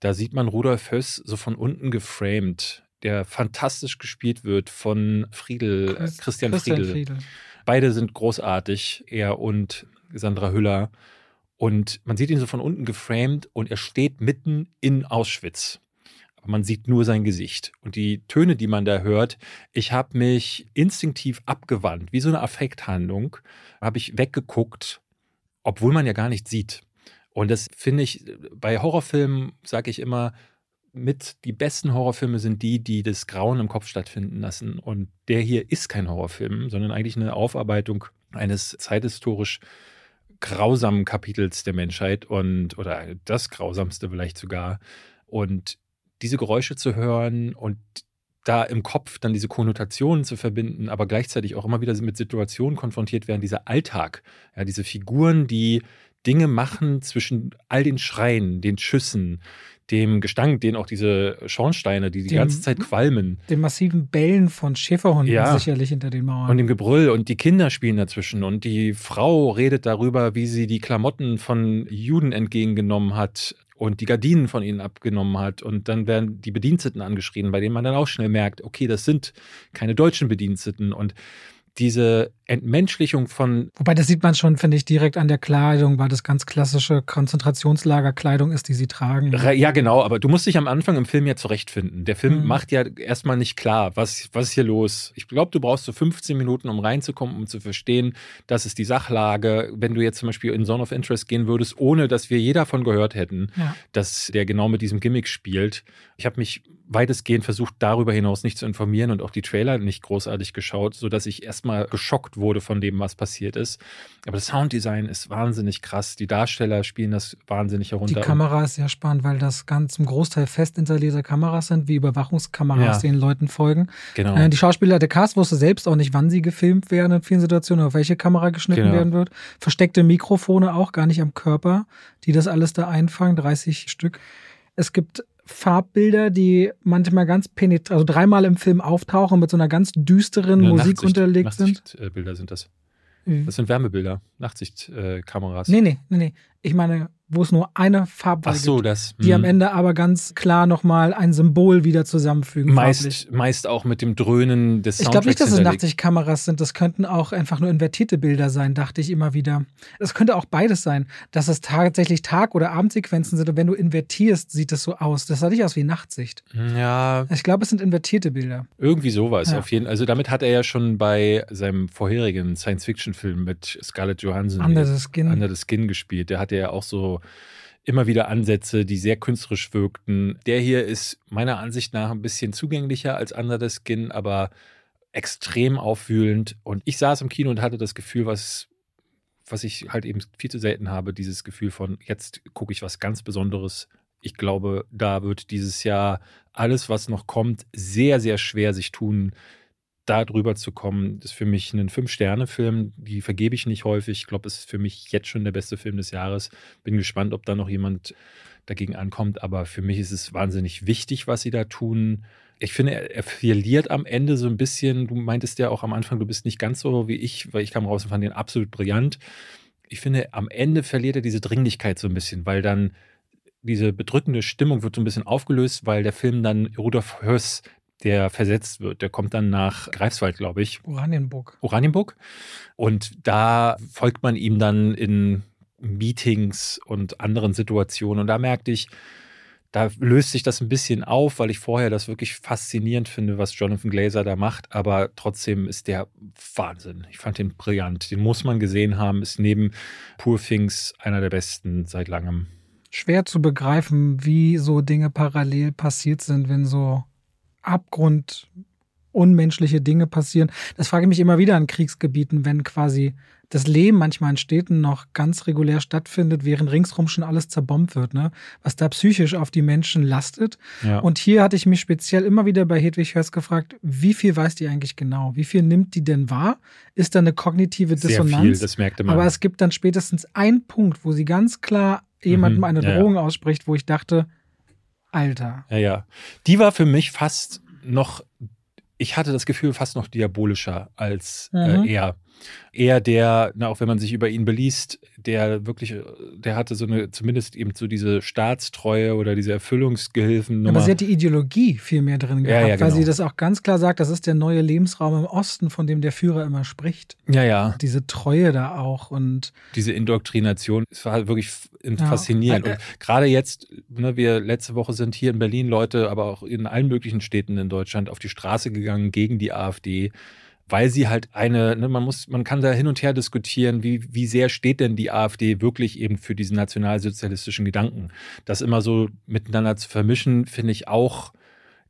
da sieht man Rudolf Höss so von unten geframed, der fantastisch gespielt wird von Friedel, äh, Christ- Christian, Christian Friedel. Friedel. Beide sind großartig, er und Sandra Hüller. Und man sieht ihn so von unten geframed und er steht mitten in Auschwitz. Aber man sieht nur sein Gesicht. Und die Töne, die man da hört, ich habe mich instinktiv abgewandt, wie so eine Affekthandlung, habe ich weggeguckt, obwohl man ja gar nichts sieht. Und das finde ich, bei Horrorfilmen sage ich immer, mit die besten Horrorfilme sind die, die das Grauen im Kopf stattfinden lassen. Und der hier ist kein Horrorfilm, sondern eigentlich eine Aufarbeitung eines zeithistorisch grausamen Kapitels der Menschheit und oder das grausamste vielleicht sogar. Und diese Geräusche zu hören und da im Kopf dann diese Konnotationen zu verbinden, aber gleichzeitig auch immer wieder mit Situationen konfrontiert werden, dieser Alltag, ja, diese Figuren, die Dinge machen zwischen all den Schreien, den Schüssen, dem Gestank, den auch diese Schornsteine, die die dem, ganze Zeit qualmen. Dem massiven Bellen von Schäferhunden ja. sicherlich hinter den Mauern. Und dem Gebrüll und die Kinder spielen dazwischen und die Frau redet darüber, wie sie die Klamotten von Juden entgegengenommen hat und die Gardinen von ihnen abgenommen hat. Und dann werden die Bediensteten angeschrien, bei denen man dann auch schnell merkt, okay, das sind keine deutschen Bediensteten. Und diese Entmenschlichung von. Wobei, das sieht man schon, finde ich, direkt an der Kleidung, weil das ganz klassische Konzentrationslagerkleidung ist, die sie tragen. Ja, genau, aber du musst dich am Anfang im Film ja zurechtfinden. Der Film mhm. macht ja erstmal nicht klar, was, was ist hier los. Ich glaube, du brauchst so 15 Minuten, um reinzukommen, um zu verstehen, das ist die Sachlage. Wenn du jetzt zum Beispiel in Zone of Interest gehen würdest, ohne dass wir je davon gehört hätten, ja. dass der genau mit diesem Gimmick spielt. Ich habe mich weitestgehend versucht, darüber hinaus nicht zu informieren und auch die Trailer nicht großartig geschaut, sodass ich erstmal geschockt wurde von dem, was passiert ist. Aber das Sounddesign ist wahnsinnig krass. Die Darsteller spielen das wahnsinnig herunter. Die Kamera ist sehr spannend, weil das ganz im Großteil fest installierte Kameras sind, wie Überwachungskameras, ja. den Leuten folgen. Genau. Äh, die Schauspieler, der Cast wusste selbst auch nicht, wann sie gefilmt werden in vielen Situationen, auf welche Kamera geschnitten genau. werden wird. Versteckte Mikrofone auch gar nicht am Körper, die das alles da einfangen, 30 Stück. Es gibt Farbbilder, die manchmal ganz penetrant, also dreimal im Film auftauchen, mit so einer ganz düsteren ja, Musik Nachtsicht, unterlegt sind. Bilder sind das. Das sind Wärmebilder, Nachtsichtkameras. Äh, nee, nee, nee, nee. Ich meine, wo es nur eine Ach so, gibt, das, die am hm. Ende aber ganz klar nochmal ein Symbol wieder zusammenfügen. Meist, meist auch mit dem Dröhnen des Soundtracks Ich glaube nicht, dass es Nachtsichtkameras sind. Das könnten auch einfach nur invertierte Bilder sein, dachte ich immer wieder. Es könnte auch beides sein, dass es tatsächlich Tag- oder Abendsequenzen sind und wenn du invertierst, sieht es so aus. Das sah nicht aus wie Nachtsicht. Ja. Ich glaube, es sind invertierte Bilder. Irgendwie sowas. Ja. Auf jeden, also damit hat er ja schon bei seinem vorherigen Science-Fiction-Film mit Scarlett Johansson Under the Skin, Under the Skin gespielt. Der hatte ja auch so immer wieder Ansätze, die sehr künstlerisch wirkten. Der hier ist meiner Ansicht nach ein bisschen zugänglicher als Under the Skin, aber extrem aufwühlend. Und ich saß im Kino und hatte das Gefühl, was, was ich halt eben viel zu selten habe, dieses Gefühl von, jetzt gucke ich was ganz Besonderes. Ich glaube, da wird dieses Jahr alles, was noch kommt, sehr, sehr schwer sich tun, da drüber zu kommen, ist für mich ein Fünf-Sterne-Film. Die vergebe ich nicht häufig. Ich glaube, es ist für mich jetzt schon der beste Film des Jahres. Bin gespannt, ob da noch jemand dagegen ankommt. Aber für mich ist es wahnsinnig wichtig, was sie da tun. Ich finde, er, er verliert am Ende so ein bisschen. Du meintest ja auch am Anfang, du bist nicht ganz so wie ich, weil ich kam raus und fand den absolut brillant. Ich finde, am Ende verliert er diese Dringlichkeit so ein bisschen, weil dann diese bedrückende Stimmung wird so ein bisschen aufgelöst, weil der Film dann Rudolf Höss der versetzt wird. Der kommt dann nach Greifswald, glaube ich. Oranienburg. Oranienburg. Und da folgt man ihm dann in Meetings und anderen Situationen. Und da merkte ich, da löst sich das ein bisschen auf, weil ich vorher das wirklich faszinierend finde, was Jonathan Glazer da macht. Aber trotzdem ist der Wahnsinn. Ich fand den brillant. Den muss man gesehen haben. Ist neben Poor Things einer der besten seit langem. Schwer zu begreifen, wie so Dinge parallel passiert sind, wenn so Abgrund unmenschliche Dinge passieren. Das frage ich mich immer wieder an Kriegsgebieten, wenn quasi das Leben manchmal in Städten noch ganz regulär stattfindet, während ringsrum schon alles zerbombt wird, ne? was da psychisch auf die Menschen lastet. Ja. Und hier hatte ich mich speziell immer wieder bei Hedwig Hörs gefragt, wie viel weiß die eigentlich genau? Wie viel nimmt die denn wahr? Ist da eine kognitive Dissonanz? Sehr viel, das merkte man. Aber es gibt dann spätestens einen Punkt, wo sie ganz klar jemandem mhm, eine Drohung ja, ja. ausspricht, wo ich dachte, Alter. Ja, ja. Die war für mich fast noch, ich hatte das Gefühl, fast noch diabolischer als äh, mhm. äh, er. Eher der, na, auch wenn man sich über ihn beliest, der wirklich, der hatte so eine, zumindest eben so diese Staatstreue oder diese Erfüllungsgehilfen. Aber sie hat die Ideologie viel mehr drin gehabt, ja, ja, genau. weil sie das auch ganz klar sagt, das ist der neue Lebensraum im Osten, von dem der Führer immer spricht. Ja, ja. Diese Treue da auch und diese Indoktrination, es war halt wirklich faszinierend. Und gerade jetzt, ne, wir letzte Woche sind hier in Berlin Leute, aber auch in allen möglichen Städten in Deutschland auf die Straße gegangen gegen die AfD weil sie halt eine, ne, man muss, man kann da hin und her diskutieren, wie, wie sehr steht denn die AfD wirklich eben für diesen nationalsozialistischen Gedanken. Das immer so miteinander zu vermischen, finde ich auch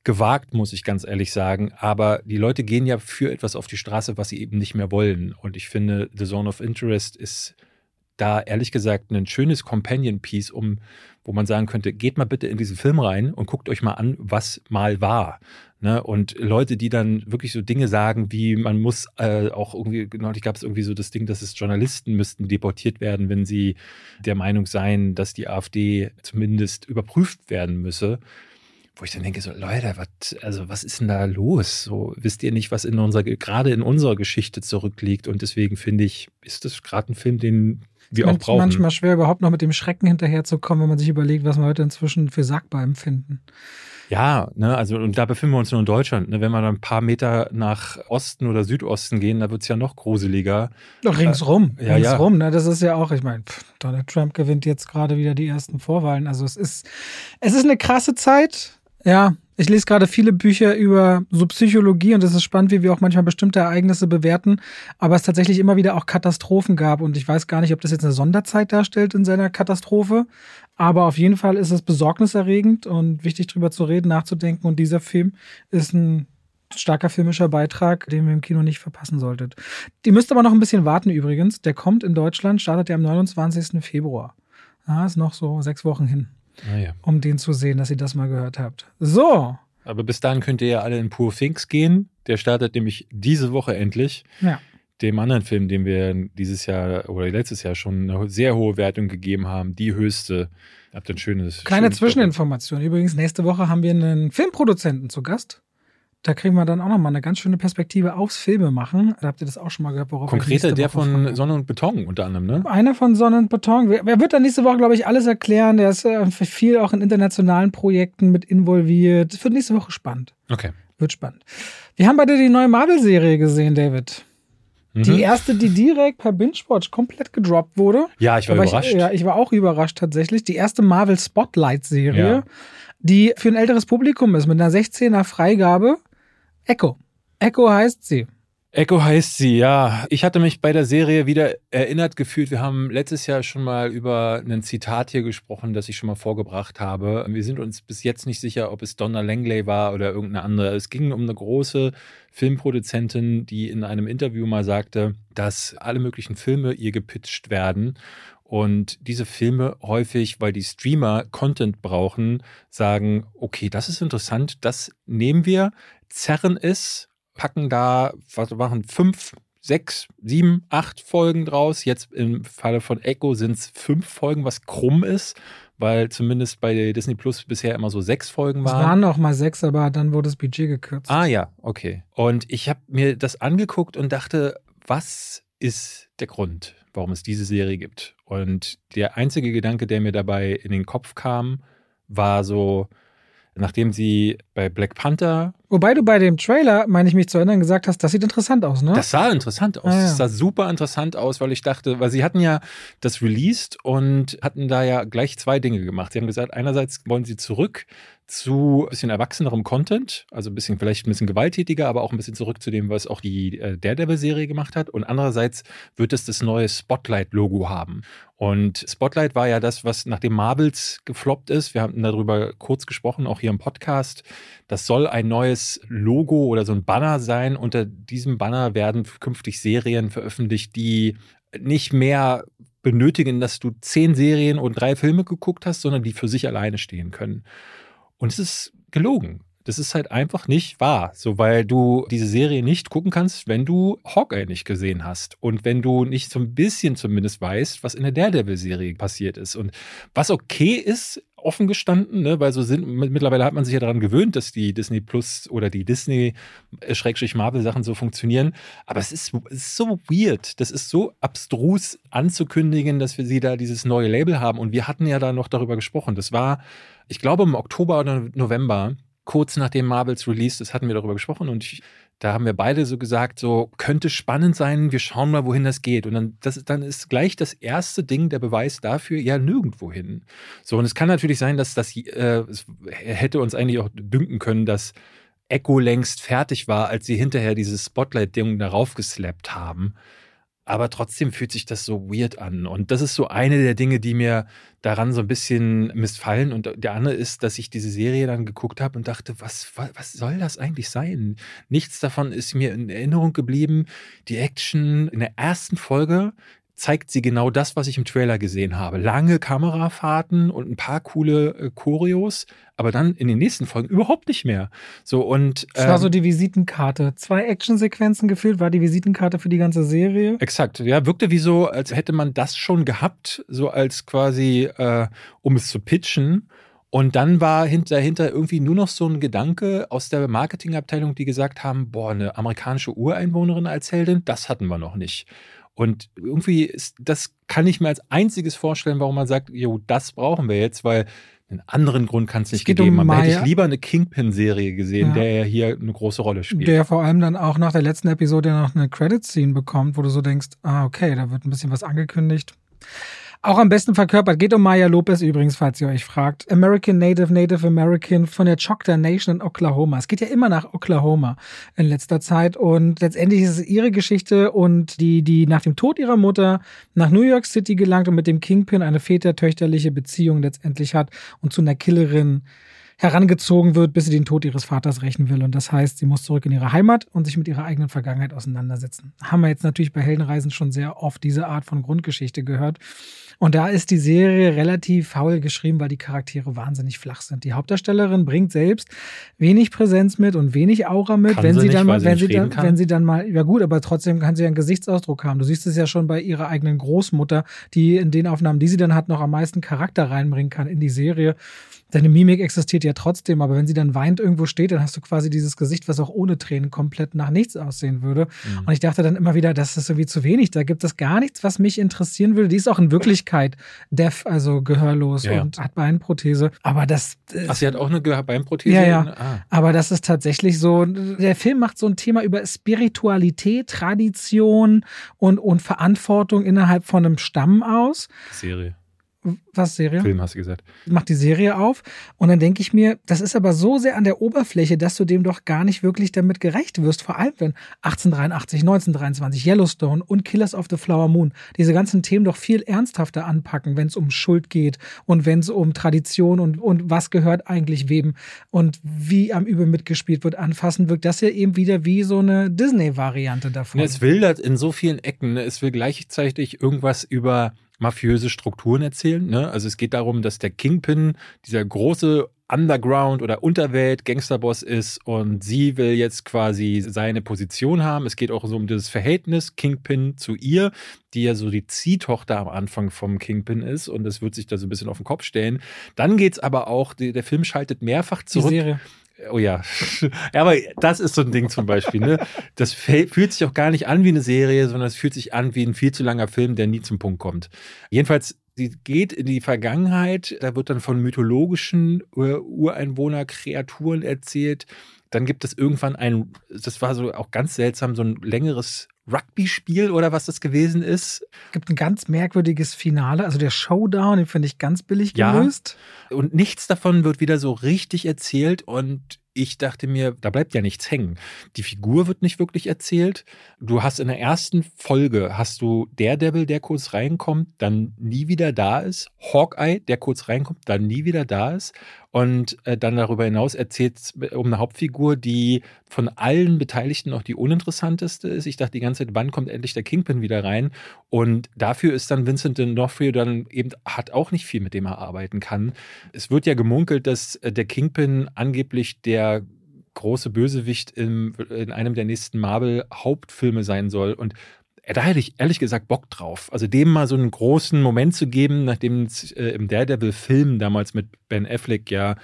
gewagt, muss ich ganz ehrlich sagen. Aber die Leute gehen ja für etwas auf die Straße, was sie eben nicht mehr wollen. Und ich finde, The Zone of Interest ist da ehrlich gesagt ein schönes Companion-Piece, um, wo man sagen könnte, geht mal bitte in diesen Film rein und guckt euch mal an, was mal war. Ne? Und Leute, die dann wirklich so Dinge sagen, wie man muss äh, auch irgendwie, neulich gab es irgendwie so das Ding, dass es Journalisten müssten deportiert werden, wenn sie der Meinung seien, dass die AfD zumindest überprüft werden müsse wo ich dann denke, so Leute, was, also was ist denn da los? So wisst ihr nicht, was in unserer, gerade in unserer Geschichte zurückliegt. Und deswegen finde ich, ist das gerade ein Film, den wir auch brauchen. manchmal schwer, überhaupt noch mit dem Schrecken hinterherzukommen, wenn man sich überlegt, was wir heute inzwischen für sagbar empfinden. Ja, ne, also und da befinden wir uns nur in Deutschland. Ne? Wenn wir dann ein paar Meter nach Osten oder Südosten gehen, da wird es ja noch gruseliger. Doch, ringsrum, äh, ja, ringsrum. Ja. Ne? Das ist ja auch, ich meine, Donald Trump gewinnt jetzt gerade wieder die ersten Vorwahlen. Also es ist, es ist eine krasse Zeit. Ja, ich lese gerade viele Bücher über so Psychologie und es ist spannend, wie wir auch manchmal bestimmte Ereignisse bewerten, aber es tatsächlich immer wieder auch Katastrophen gab und ich weiß gar nicht, ob das jetzt eine Sonderzeit darstellt in seiner Katastrophe, aber auf jeden Fall ist es besorgniserregend und wichtig drüber zu reden, nachzudenken und dieser Film ist ein starker filmischer Beitrag, den wir im Kino nicht verpassen solltet. Die müsst aber noch ein bisschen warten übrigens. Der kommt in Deutschland, startet ja am 29. Februar. Ja, ist noch so sechs Wochen hin ah, ja. um den zu sehen, dass ihr das mal gehört habt. So. Aber bis dahin könnt ihr ja alle in Pur Finks gehen. Der startet nämlich diese Woche endlich. Ja. Dem anderen Film, den wir dieses Jahr oder letztes Jahr schon eine sehr hohe Wertung gegeben haben, die höchste. Habt ein schönes. Kleine schönes Zwischeninformation. Übrigens, nächste Woche haben wir einen Filmproduzenten zu Gast. Da kriegen wir dann auch nochmal eine ganz schöne Perspektive aufs Filme machen. Da habt ihr das auch schon mal gehört, worauf Konkreter der Woche von Sonne und Beton unter anderem, ne? Einer von Sonne und Beton. Er wird dann nächste Woche, glaube ich, alles erklären. Der ist äh, viel auch in internationalen Projekten mit involviert. Das wird nächste Woche spannend. Okay. Wird spannend. Wir haben beide die neue Marvel-Serie gesehen, David. Die mhm. erste, die direkt per Binge-Watch komplett gedroppt wurde. Ja, ich war Aber überrascht. Ich, ja, ich war auch überrascht tatsächlich. Die erste Marvel Spotlight-Serie, ja. die für ein älteres Publikum ist, mit einer 16er Freigabe. Echo. Echo heißt sie. Echo heißt sie, ja. Ich hatte mich bei der Serie wieder erinnert gefühlt. Wir haben letztes Jahr schon mal über ein Zitat hier gesprochen, das ich schon mal vorgebracht habe. Wir sind uns bis jetzt nicht sicher, ob es Donna Langley war oder irgendeine andere. Es ging um eine große Filmproduzentin, die in einem Interview mal sagte, dass alle möglichen Filme ihr gepitcht werden und diese Filme häufig, weil die Streamer Content brauchen, sagen, okay, das ist interessant, das nehmen wir, zerren es, packen da, was machen, fünf, sechs, sieben, acht Folgen draus. Jetzt im Falle von Echo sind es fünf Folgen, was krumm ist, weil zumindest bei Disney Plus bisher immer so sechs Folgen waren. Es waren auch mal sechs, aber dann wurde das Budget gekürzt. Ah ja, okay. Und ich habe mir das angeguckt und dachte, was ist der Grund, warum es diese Serie gibt? Und der einzige Gedanke, der mir dabei in den Kopf kam, war so, nachdem sie bei Black Panther. Wobei du bei dem Trailer, meine ich mich zu erinnern, gesagt hast, das sieht interessant aus, ne? Das sah interessant aus. Ah, ja. Das sah super interessant aus, weil ich dachte, weil sie hatten ja das released und hatten da ja gleich zwei Dinge gemacht. Sie haben gesagt, einerseits wollen sie zurück zu ein bisschen erwachsenerem Content, also ein bisschen vielleicht ein bisschen gewalttätiger, aber auch ein bisschen zurück zu dem, was auch die äh, Daredevil-Serie gemacht hat. Und andererseits wird es das neue Spotlight-Logo haben. Und Spotlight war ja das, was nach dem Marvels gefloppt ist. Wir haben darüber kurz gesprochen, auch hier im Podcast. Das soll ein neues Logo oder so ein Banner sein. Unter diesem Banner werden künftig Serien veröffentlicht, die nicht mehr benötigen, dass du zehn Serien und drei Filme geguckt hast, sondern die für sich alleine stehen können. Und es ist gelogen. Das ist halt einfach nicht wahr. So, weil du diese Serie nicht gucken kannst, wenn du Hawkeye nicht gesehen hast. Und wenn du nicht so ein bisschen zumindest weißt, was in der Daredevil-Serie passiert ist. Und was okay ist, offen gestanden, ne? weil so sind, mittlerweile hat man sich ja daran gewöhnt, dass die Disney Plus oder die Disney-Marvel-Sachen so funktionieren. Aber es ist, es ist so weird. Das ist so abstrus anzukündigen, dass wir sie da dieses neue Label haben. Und wir hatten ja da noch darüber gesprochen. Das war, ich glaube, im Oktober oder November kurz nachdem Marvels Release ist, hatten wir darüber gesprochen und ich, da haben wir beide so gesagt, so könnte spannend sein, wir schauen mal, wohin das geht. Und dann, das, dann ist gleich das erste Ding der Beweis dafür, ja, nirgendwohin. So, und es kann natürlich sein, dass das äh, hätte uns eigentlich auch dünken können, dass Echo längst fertig war, als sie hinterher dieses Spotlight-Ding darauf geslappt haben aber trotzdem fühlt sich das so weird an. Und das ist so eine der Dinge, die mir daran so ein bisschen missfallen. Und der andere ist, dass ich diese Serie dann geguckt habe und dachte, was, was, was soll das eigentlich sein? Nichts davon ist mir in Erinnerung geblieben. Die Action in der ersten Folge zeigt sie genau das, was ich im Trailer gesehen habe. Lange Kamerafahrten und ein paar coole äh, Choreos, aber dann in den nächsten Folgen überhaupt nicht mehr. So und ähm, das war so ähm, die Visitenkarte. Zwei Actionsequenzen gefühlt war die Visitenkarte für die ganze Serie. Exakt. Ja, wirkte wie so, als hätte man das schon gehabt, so als quasi, äh, um es zu pitchen. Und dann war dahinter irgendwie nur noch so ein Gedanke aus der Marketingabteilung, die gesagt haben, boah, eine amerikanische Ureinwohnerin als Heldin, das hatten wir noch nicht. Und irgendwie ist, das kann ich mir als einziges vorstellen, warum man sagt, jo, das brauchen wir jetzt, weil einen anderen Grund kann es nicht gegeben um haben. Hätte ich lieber eine Kingpin-Serie gesehen, ja. der ja hier eine große Rolle spielt. Der vor allem dann auch nach der letzten Episode noch eine Credit-Scene bekommt, wo du so denkst, ah, okay, da wird ein bisschen was angekündigt. Auch am besten verkörpert. Geht um Maya Lopez übrigens, falls ihr euch fragt. American Native, Native American von der Choctaw Nation in Oklahoma. Es geht ja immer nach Oklahoma in letzter Zeit. Und letztendlich ist es ihre Geschichte und die, die nach dem Tod ihrer Mutter nach New York City gelangt und mit dem Kingpin eine vätertöchterliche Beziehung letztendlich hat und zu einer Killerin herangezogen wird, bis sie den Tod ihres Vaters rächen will. Und das heißt, sie muss zurück in ihre Heimat und sich mit ihrer eigenen Vergangenheit auseinandersetzen. Haben wir jetzt natürlich bei Heldenreisen schon sehr oft diese Art von Grundgeschichte gehört. Und da ist die Serie relativ faul geschrieben, weil die Charaktere wahnsinnig flach sind. Die Hauptdarstellerin bringt selbst wenig Präsenz mit und wenig Aura mit, wenn sie, nicht, dann mal, wenn sie, dann, wenn sie dann mal, ja gut, aber trotzdem kann sie einen Gesichtsausdruck haben. Du siehst es ja schon bei ihrer eigenen Großmutter, die in den Aufnahmen, die sie dann hat, noch am meisten Charakter reinbringen kann in die Serie. Deine Mimik existiert ja trotzdem, aber wenn sie dann weint irgendwo steht, dann hast du quasi dieses Gesicht, was auch ohne Tränen komplett nach nichts aussehen würde. Mhm. Und ich dachte dann immer wieder, das ist irgendwie zu wenig. Da gibt es gar nichts, was mich interessieren würde. Die ist auch in Wirklichkeit deaf, also gehörlos ja, und hat Beinprothese. Aber das. Ach, sie hat auch eine Beinprothese? Ja, ja. Ah. Aber das ist tatsächlich so. Der Film macht so ein Thema über Spiritualität, Tradition und, und Verantwortung innerhalb von einem Stamm aus. Serie. Was Serie? Film hast du gesagt. Macht die Serie auf und dann denke ich mir, das ist aber so sehr an der Oberfläche, dass du dem doch gar nicht wirklich damit gerecht wirst. Vor allem wenn 1883, 1923, Yellowstone und Killers of the Flower Moon diese ganzen Themen doch viel ernsthafter anpacken, wenn es um Schuld geht und wenn es um Tradition und, und was gehört eigentlich wem und wie am Übel mitgespielt wird, anfassen, wirkt das ja eben wieder wie so eine Disney-Variante davon. es will das in so vielen Ecken. Ne? Es will gleichzeitig irgendwas über mafiöse Strukturen erzählen. Ne? Also es geht darum, dass der Kingpin dieser große Underground oder Unterwelt Gangsterboss ist und sie will jetzt quasi seine Position haben. Es geht auch so um dieses Verhältnis Kingpin zu ihr, die ja so die Ziehtochter am Anfang vom Kingpin ist und das wird sich da so ein bisschen auf den Kopf stellen. Dann geht es aber auch, der Film schaltet mehrfach zurück. Die Serie. Oh ja. <laughs> ja, aber das ist so ein Ding zum Beispiel. Ne? Das fühlt sich auch gar nicht an wie eine Serie, sondern es fühlt sich an wie ein viel zu langer Film, der nie zum Punkt kommt. Jedenfalls, sie geht in die Vergangenheit, da wird dann von mythologischen Ureinwohnerkreaturen erzählt. Dann gibt es irgendwann ein, das war so auch ganz seltsam, so ein längeres Rugby-Spiel oder was das gewesen ist. Es gibt ein ganz merkwürdiges Finale, also der Showdown, den finde ich ganz billig gelöst. Ja, und nichts davon wird wieder so richtig erzählt und ich dachte mir, da bleibt ja nichts hängen. Die Figur wird nicht wirklich erzählt. Du hast in der ersten Folge hast du Daredevil, der kurz reinkommt, dann nie wieder da ist. Hawkeye, der kurz reinkommt, dann nie wieder da ist. Und äh, dann darüber hinaus erzählt es um eine Hauptfigur, die von allen Beteiligten auch die uninteressanteste ist. Ich dachte die ganze Zeit, wann kommt endlich der Kingpin wieder rein? Und dafür ist dann Vincent D'Onofrio dann eben, hat auch nicht viel, mit dem er arbeiten kann. Es wird ja gemunkelt, dass äh, der Kingpin angeblich der große Bösewicht in, in einem der nächsten Marvel-Hauptfilme sein soll. Und da hätte ich ehrlich gesagt Bock drauf. Also dem mal so einen großen Moment zu geben, nachdem es äh, im Daredevil-Film damals mit Ben Affleck ja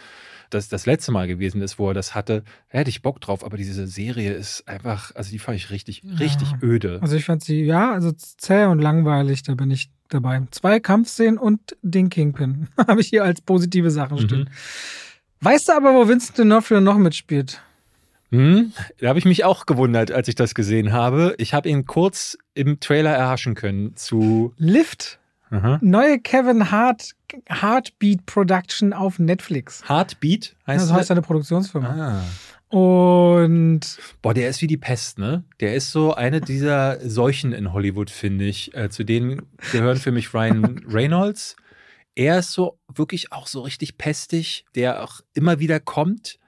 das, das letzte Mal gewesen ist, wo er das hatte, da hätte ich Bock drauf. Aber diese Serie ist einfach, also die fand ich richtig, ja. richtig öde. Also ich fand sie, ja, also zäh und langweilig, da bin ich dabei. Zwei Kampfszenen und den Kingpin <laughs> habe ich hier als positive Sachen stehen. Mhm. Weißt du aber, wo Vincent D'Onofrio noch mitspielt? Hm, da habe ich mich auch gewundert, als ich das gesehen habe. Ich habe ihn kurz im Trailer erhaschen können zu Lift. Aha. Neue Kevin Hart Heartbeat Production auf Netflix. Heartbeat heißt das? heißt eine Produktionsfirma. Ah. Und boah, der ist wie die Pest, ne? Der ist so eine dieser Seuchen in Hollywood, finde ich. Äh, zu denen gehören für mich Ryan <laughs> Reynolds. Er ist so wirklich auch so richtig pestig, der auch immer wieder kommt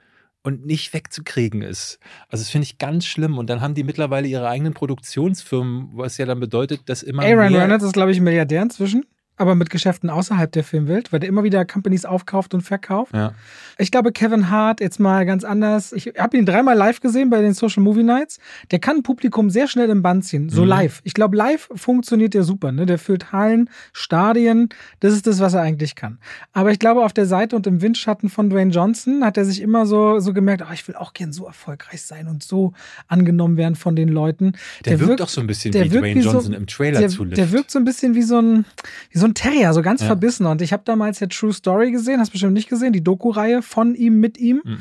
und nicht wegzukriegen ist. Also das finde ich ganz schlimm. Und dann haben die mittlerweile ihre eigenen Produktionsfirmen, was ja dann bedeutet, dass immer Aaron. Reynolds ist, glaube ich, Milliardär inzwischen aber mit Geschäften außerhalb der Filmwelt, weil der immer wieder Companies aufkauft und verkauft. Ja. Ich glaube, Kevin Hart, jetzt mal ganz anders. Ich habe ihn dreimal live gesehen bei den Social Movie Nights. Der kann Publikum sehr schnell im Band ziehen. So mhm. live. Ich glaube, live funktioniert der super. Ne? Der füllt Hallen, Stadien. Das ist das, was er eigentlich kann. Aber ich glaube, auf der Seite und im Windschatten von Dwayne Johnson hat er sich immer so, so gemerkt, oh, ich will auch gern so erfolgreich sein und so angenommen werden von den Leuten. Der, der wirkt, wirkt auch so ein bisschen wie Dwayne Johnson so, im Trailer der, zu. Der wirkt so ein bisschen wie so ein, wie so so ein Terrier, so ganz ja. verbissen. Und ich habe damals ja True Story gesehen, hast bestimmt nicht gesehen, die Doku-Reihe von ihm mit ihm. Mhm.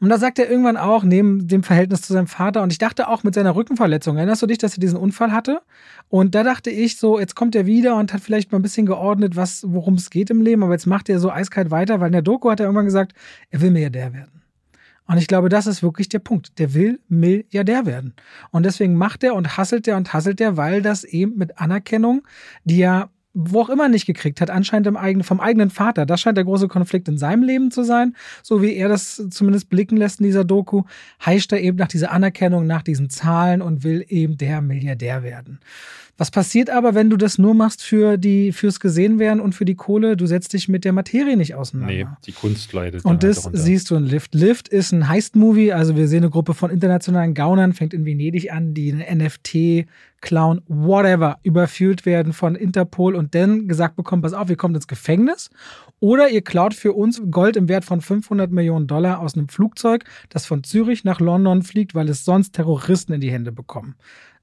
Und da sagt er irgendwann auch, neben dem Verhältnis zu seinem Vater, und ich dachte auch mit seiner Rückenverletzung, erinnerst du dich, dass er diesen Unfall hatte? Und da dachte ich so, jetzt kommt er wieder und hat vielleicht mal ein bisschen geordnet, was, worum es geht im Leben, aber jetzt macht er so eiskalt weiter, weil in der Doku hat er irgendwann gesagt, er will Milliardär werden. Und ich glaube, das ist wirklich der Punkt. Der will Milliardär werden. Und deswegen macht er und hasselt er und hasselt er, weil das eben mit Anerkennung, die ja wo auch immer nicht gekriegt hat, anscheinend eigenen, vom eigenen Vater. Das scheint der große Konflikt in seinem Leben zu sein, so wie er das zumindest blicken lässt in dieser Doku, heischt er eben nach dieser Anerkennung, nach diesen Zahlen und will eben der Milliardär werden. Was passiert aber, wenn du das nur machst für die, fürs Gesehenwerden und für die Kohle? Du setzt dich mit der Materie nicht auseinander. Nee, die Kunst leidet. Und das halt siehst du in Lift. Lift ist ein Heist-Movie, also wir sehen eine Gruppe von internationalen Gaunern, fängt in Venedig an, die eine NFT, Clown, whatever, überführt werden von Interpol und dann gesagt bekommen, pass auf, ihr kommt ins Gefängnis oder ihr klaut für uns Gold im Wert von 500 Millionen Dollar aus einem Flugzeug, das von Zürich nach London fliegt, weil es sonst Terroristen in die Hände bekommen.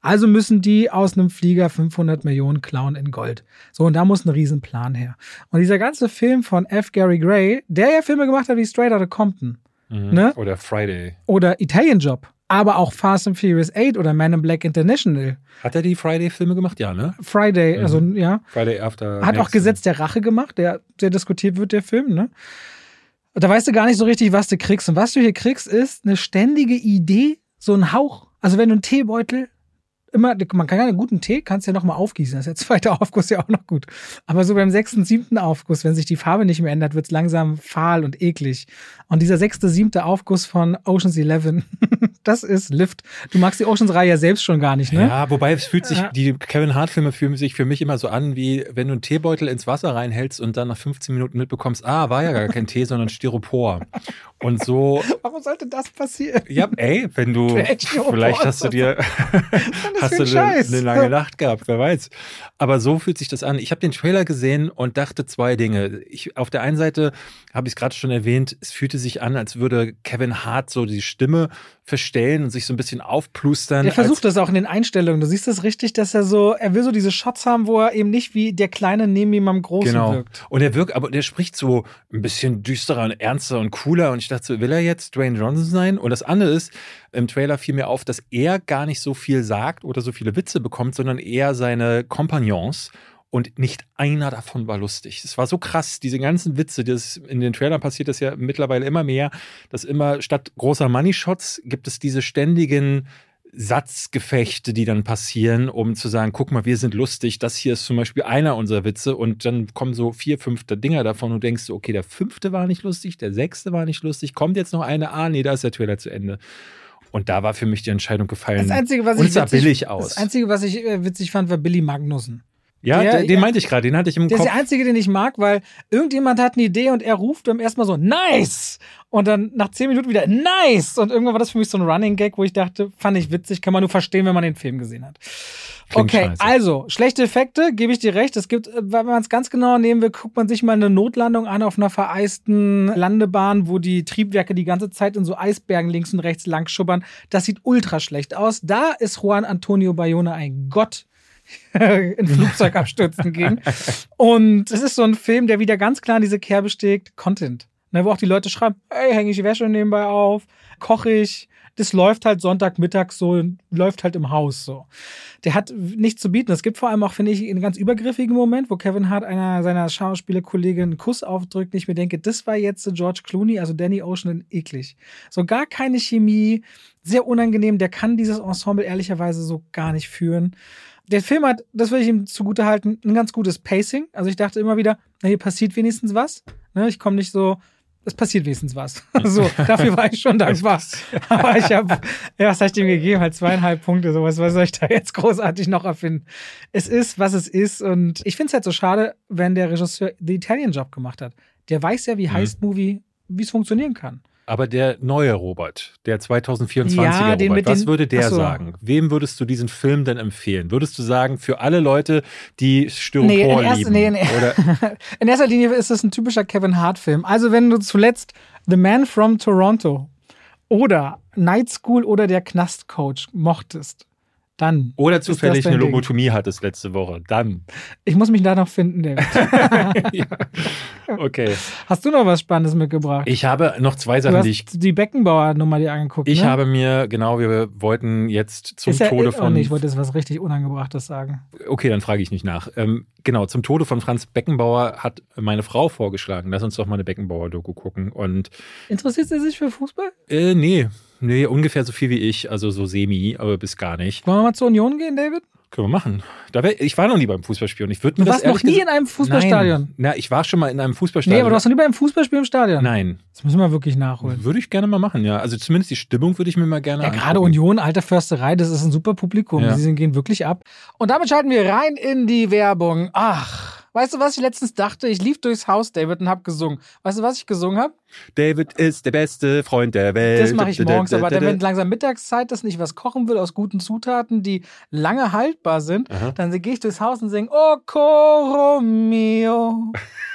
Also müssen die aus einem Flieger 500 Millionen klauen in Gold. So, und da muss ein Riesenplan her. Und dieser ganze Film von F. Gary Gray, der ja Filme gemacht hat wie Straight Outta Compton. Mhm. Ne? Oder Friday. Oder Italian Job. Aber auch Fast and Furious 8 oder Man in Black International. Hat er die Friday-Filme gemacht? Ja, ne? Friday, mhm. also ja. Friday After. Hat auch Gesetz der Rache gemacht, der sehr diskutiert wird, der Film, ne? Da weißt du gar nicht so richtig, was du kriegst. Und was du hier kriegst, ist eine ständige Idee, so ein Hauch. Also wenn du einen Teebeutel immer, man kann ja einen guten Tee, kannst ja noch mal aufgießen. Das ist der zweite <laughs> Aufguss ja auch noch gut. Aber so beim sechsten, siebten Aufguss, wenn sich die Farbe nicht mehr ändert, wird es langsam fahl und eklig. Und dieser sechste, siebte Aufguss von Oceans 11, <laughs> das ist Lift. Du magst die Oceans-Reihe ja selbst schon gar nicht, ne? Ja, wobei es fühlt sich, die Kevin Hart-Filme fühlen sich für mich immer so an, wie wenn du einen Teebeutel ins Wasser reinhältst und dann nach 15 Minuten mitbekommst, ah, war ja gar kein Tee, sondern Styropor. Und so. <laughs> Warum sollte das passieren? Ja, ey, wenn du, <laughs> vielleicht hast du dir, <laughs> hast du eine, eine, lange Nacht gehabt, wer weiß. Aber so fühlt sich das an. Ich habe den Trailer gesehen und dachte zwei Dinge. Ich, auf der einen Seite habe ich es gerade schon erwähnt, es fühlte sich an, als würde Kevin Hart so die Stimme verstellen und sich so ein bisschen aufplustern. Er versucht das auch in den Einstellungen. Du siehst das richtig, dass er so, er will so diese Shots haben, wo er eben nicht wie der Kleine neben ihm am Großen genau. wirkt. Und er wirkt, aber der spricht so ein bisschen düsterer und ernster und cooler. Und ich dachte so, will er jetzt Dwayne Johnson sein? Und das andere ist, im Trailer fiel mir auf, dass er gar nicht so viel sagt oder so viele Witze bekommt, sondern eher seine Kompagnons und nicht einer davon war lustig. Es war so krass, diese ganzen Witze, das in den Trailern passiert das ja mittlerweile immer mehr, dass immer statt großer Money Shots gibt es diese ständigen Satzgefechte, die dann passieren, um zu sagen, guck mal, wir sind lustig, das hier ist zum Beispiel einer unserer Witze und dann kommen so vier, fünfte Dinger davon und du denkst, okay, der fünfte war nicht lustig, der sechste war nicht lustig, kommt jetzt noch eine, ah, nee, da ist der Trailer zu Ende. Und da war für mich die Entscheidung gefallen. Das Einzige, was ich witzig, billig aus. Das Einzige, was ich äh, witzig fand, war Billy Magnussen. Ja, Ja, den ja. meinte ich gerade, den hatte ich im Der ist Kopf. der einzige, den ich mag, weil irgendjemand hat eine Idee und er ruft beim ersten Mal so, nice! Und dann nach zehn Minuten wieder, nice! Und irgendwann war das für mich so ein Running Gag, wo ich dachte, fand ich witzig, kann man nur verstehen, wenn man den Film gesehen hat. Klingt okay, scheiße. also, schlechte Effekte, gebe ich dir recht. Es gibt, äh, wenn man es ganz genau nehmen will, guckt man sich mal eine Notlandung an auf einer vereisten Landebahn, wo die Triebwerke die ganze Zeit in so Eisbergen links und rechts lang schubbern. Das sieht ultra schlecht aus. Da ist Juan Antonio Bayona ein Gott <laughs> in Flugzeugabstürzen ging. Und es ist so ein Film, der wieder ganz klar in diese Kerbe steckt, Content. Ne, wo auch die Leute schreiben, ey, hänge ich die Wäsche nebenbei auf, koche ich. Das läuft halt Sonntagmittag so, läuft halt im Haus so. Der hat nichts zu bieten. Es gibt vor allem auch, finde ich, einen ganz übergriffigen Moment, wo Kevin Hart einer seiner Schauspielerkollegin einen Kuss aufdrückt. Ich mir denke, das war jetzt George Clooney, also Danny Ocean, eklig. So gar keine Chemie, sehr unangenehm. Der kann dieses Ensemble ehrlicherweise so gar nicht führen. Der Film hat, das will ich ihm zugute halten, ein ganz gutes Pacing. Also ich dachte immer wieder, na, hier passiert wenigstens was. Ne, ich komme nicht so, es passiert wenigstens was. <laughs> so, dafür war ich schon dankbar. <laughs> Aber ich habe, ja, was habe ich dem gegeben? Halt zweieinhalb Punkte, sowas. Was soll ich da jetzt großartig noch erfinden? Es ist, was es ist. Und ich finde es halt so schade, wenn der Regisseur The Italian Job gemacht hat. Der weiß ja, wie Mhm. Heist-Movie, wie es funktionieren kann. Aber der neue Robert, der 2024er Ja, Robert, was würde der so. sagen? Wem würdest du diesen Film denn empfehlen? Würdest du sagen, für alle Leute, die Styropor Nee, in erster- lieben? nee, nee. <laughs> In erster Linie ist es ein typischer Kevin Hart-Film. Also, wenn du zuletzt The Man from Toronto oder Night School oder der Knastcoach mochtest, dann. Oder zufällig eine Ding. Lobotomie hattest letzte Woche. Dann. Ich muss mich da noch finden, David. <laughs> <laughs> ja. Okay. Hast du noch was Spannendes mitgebracht? Ich habe noch zwei du Sachen, hast die ich. die Beckenbauer-Nummer dir angeguckt. Ich ne? habe mir, genau, wir wollten jetzt zum ist ja, Tode oh, von. ich wollte jetzt was richtig Unangebrachtes sagen. Okay, dann frage ich nicht nach. Ähm, genau, zum Tode von Franz Beckenbauer hat meine Frau vorgeschlagen, lass uns doch mal eine Beckenbauer-Doku gucken. Und Interessiert sie sich für Fußball? äh, nee, nee, ungefähr so viel wie ich, also so semi, aber bis gar nicht. Wollen wir mal zur Union gehen, David? Können wir machen. Da wär, ich war noch nie beim Fußballspiel und ich würde mir Du das warst noch nie in einem Fußballstadion. Nein. Na, ich war schon mal in einem Nee, Fußballstadion. aber du warst noch nie bei einem Fußballspiel im Stadion. Nein, Das müssen wir wirklich nachholen. würde ich gerne mal machen, ja. Also zumindest die Stimmung würde ich mir mal gerne Ja, gerade angucken. Union, Alter Försterei, das ist ein super Publikum. Ja. Die gehen wirklich ab. Und damit schalten wir rein in die Werbung. Ach, weißt du, was ich letztens dachte? Ich lief durchs Haus, David, und hab gesungen. Weißt du, was ich gesungen habe? David ist der beste Freund der Welt. Das mache ich morgens, aber dann, wenn <laughs> langsam Mittagszeit ist und ich was kochen will aus guten Zutaten, die lange haltbar sind, Aha. dann gehe ich durchs Haus und singe Oh coro mio, <laughs>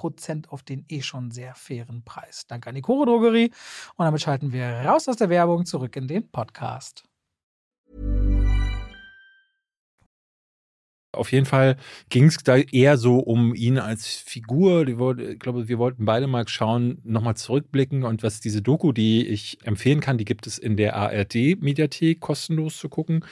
auf den eh schon sehr fairen Preis. Danke an die Koro Drogerie. Und damit schalten wir raus aus der Werbung zurück in den Podcast. Auf jeden Fall ging es da eher so um ihn als Figur. Ich glaube, wir wollten beide mal schauen, nochmal zurückblicken und was diese Doku, die ich empfehlen kann, die gibt es in der ARD-Mediathek kostenlos zu gucken.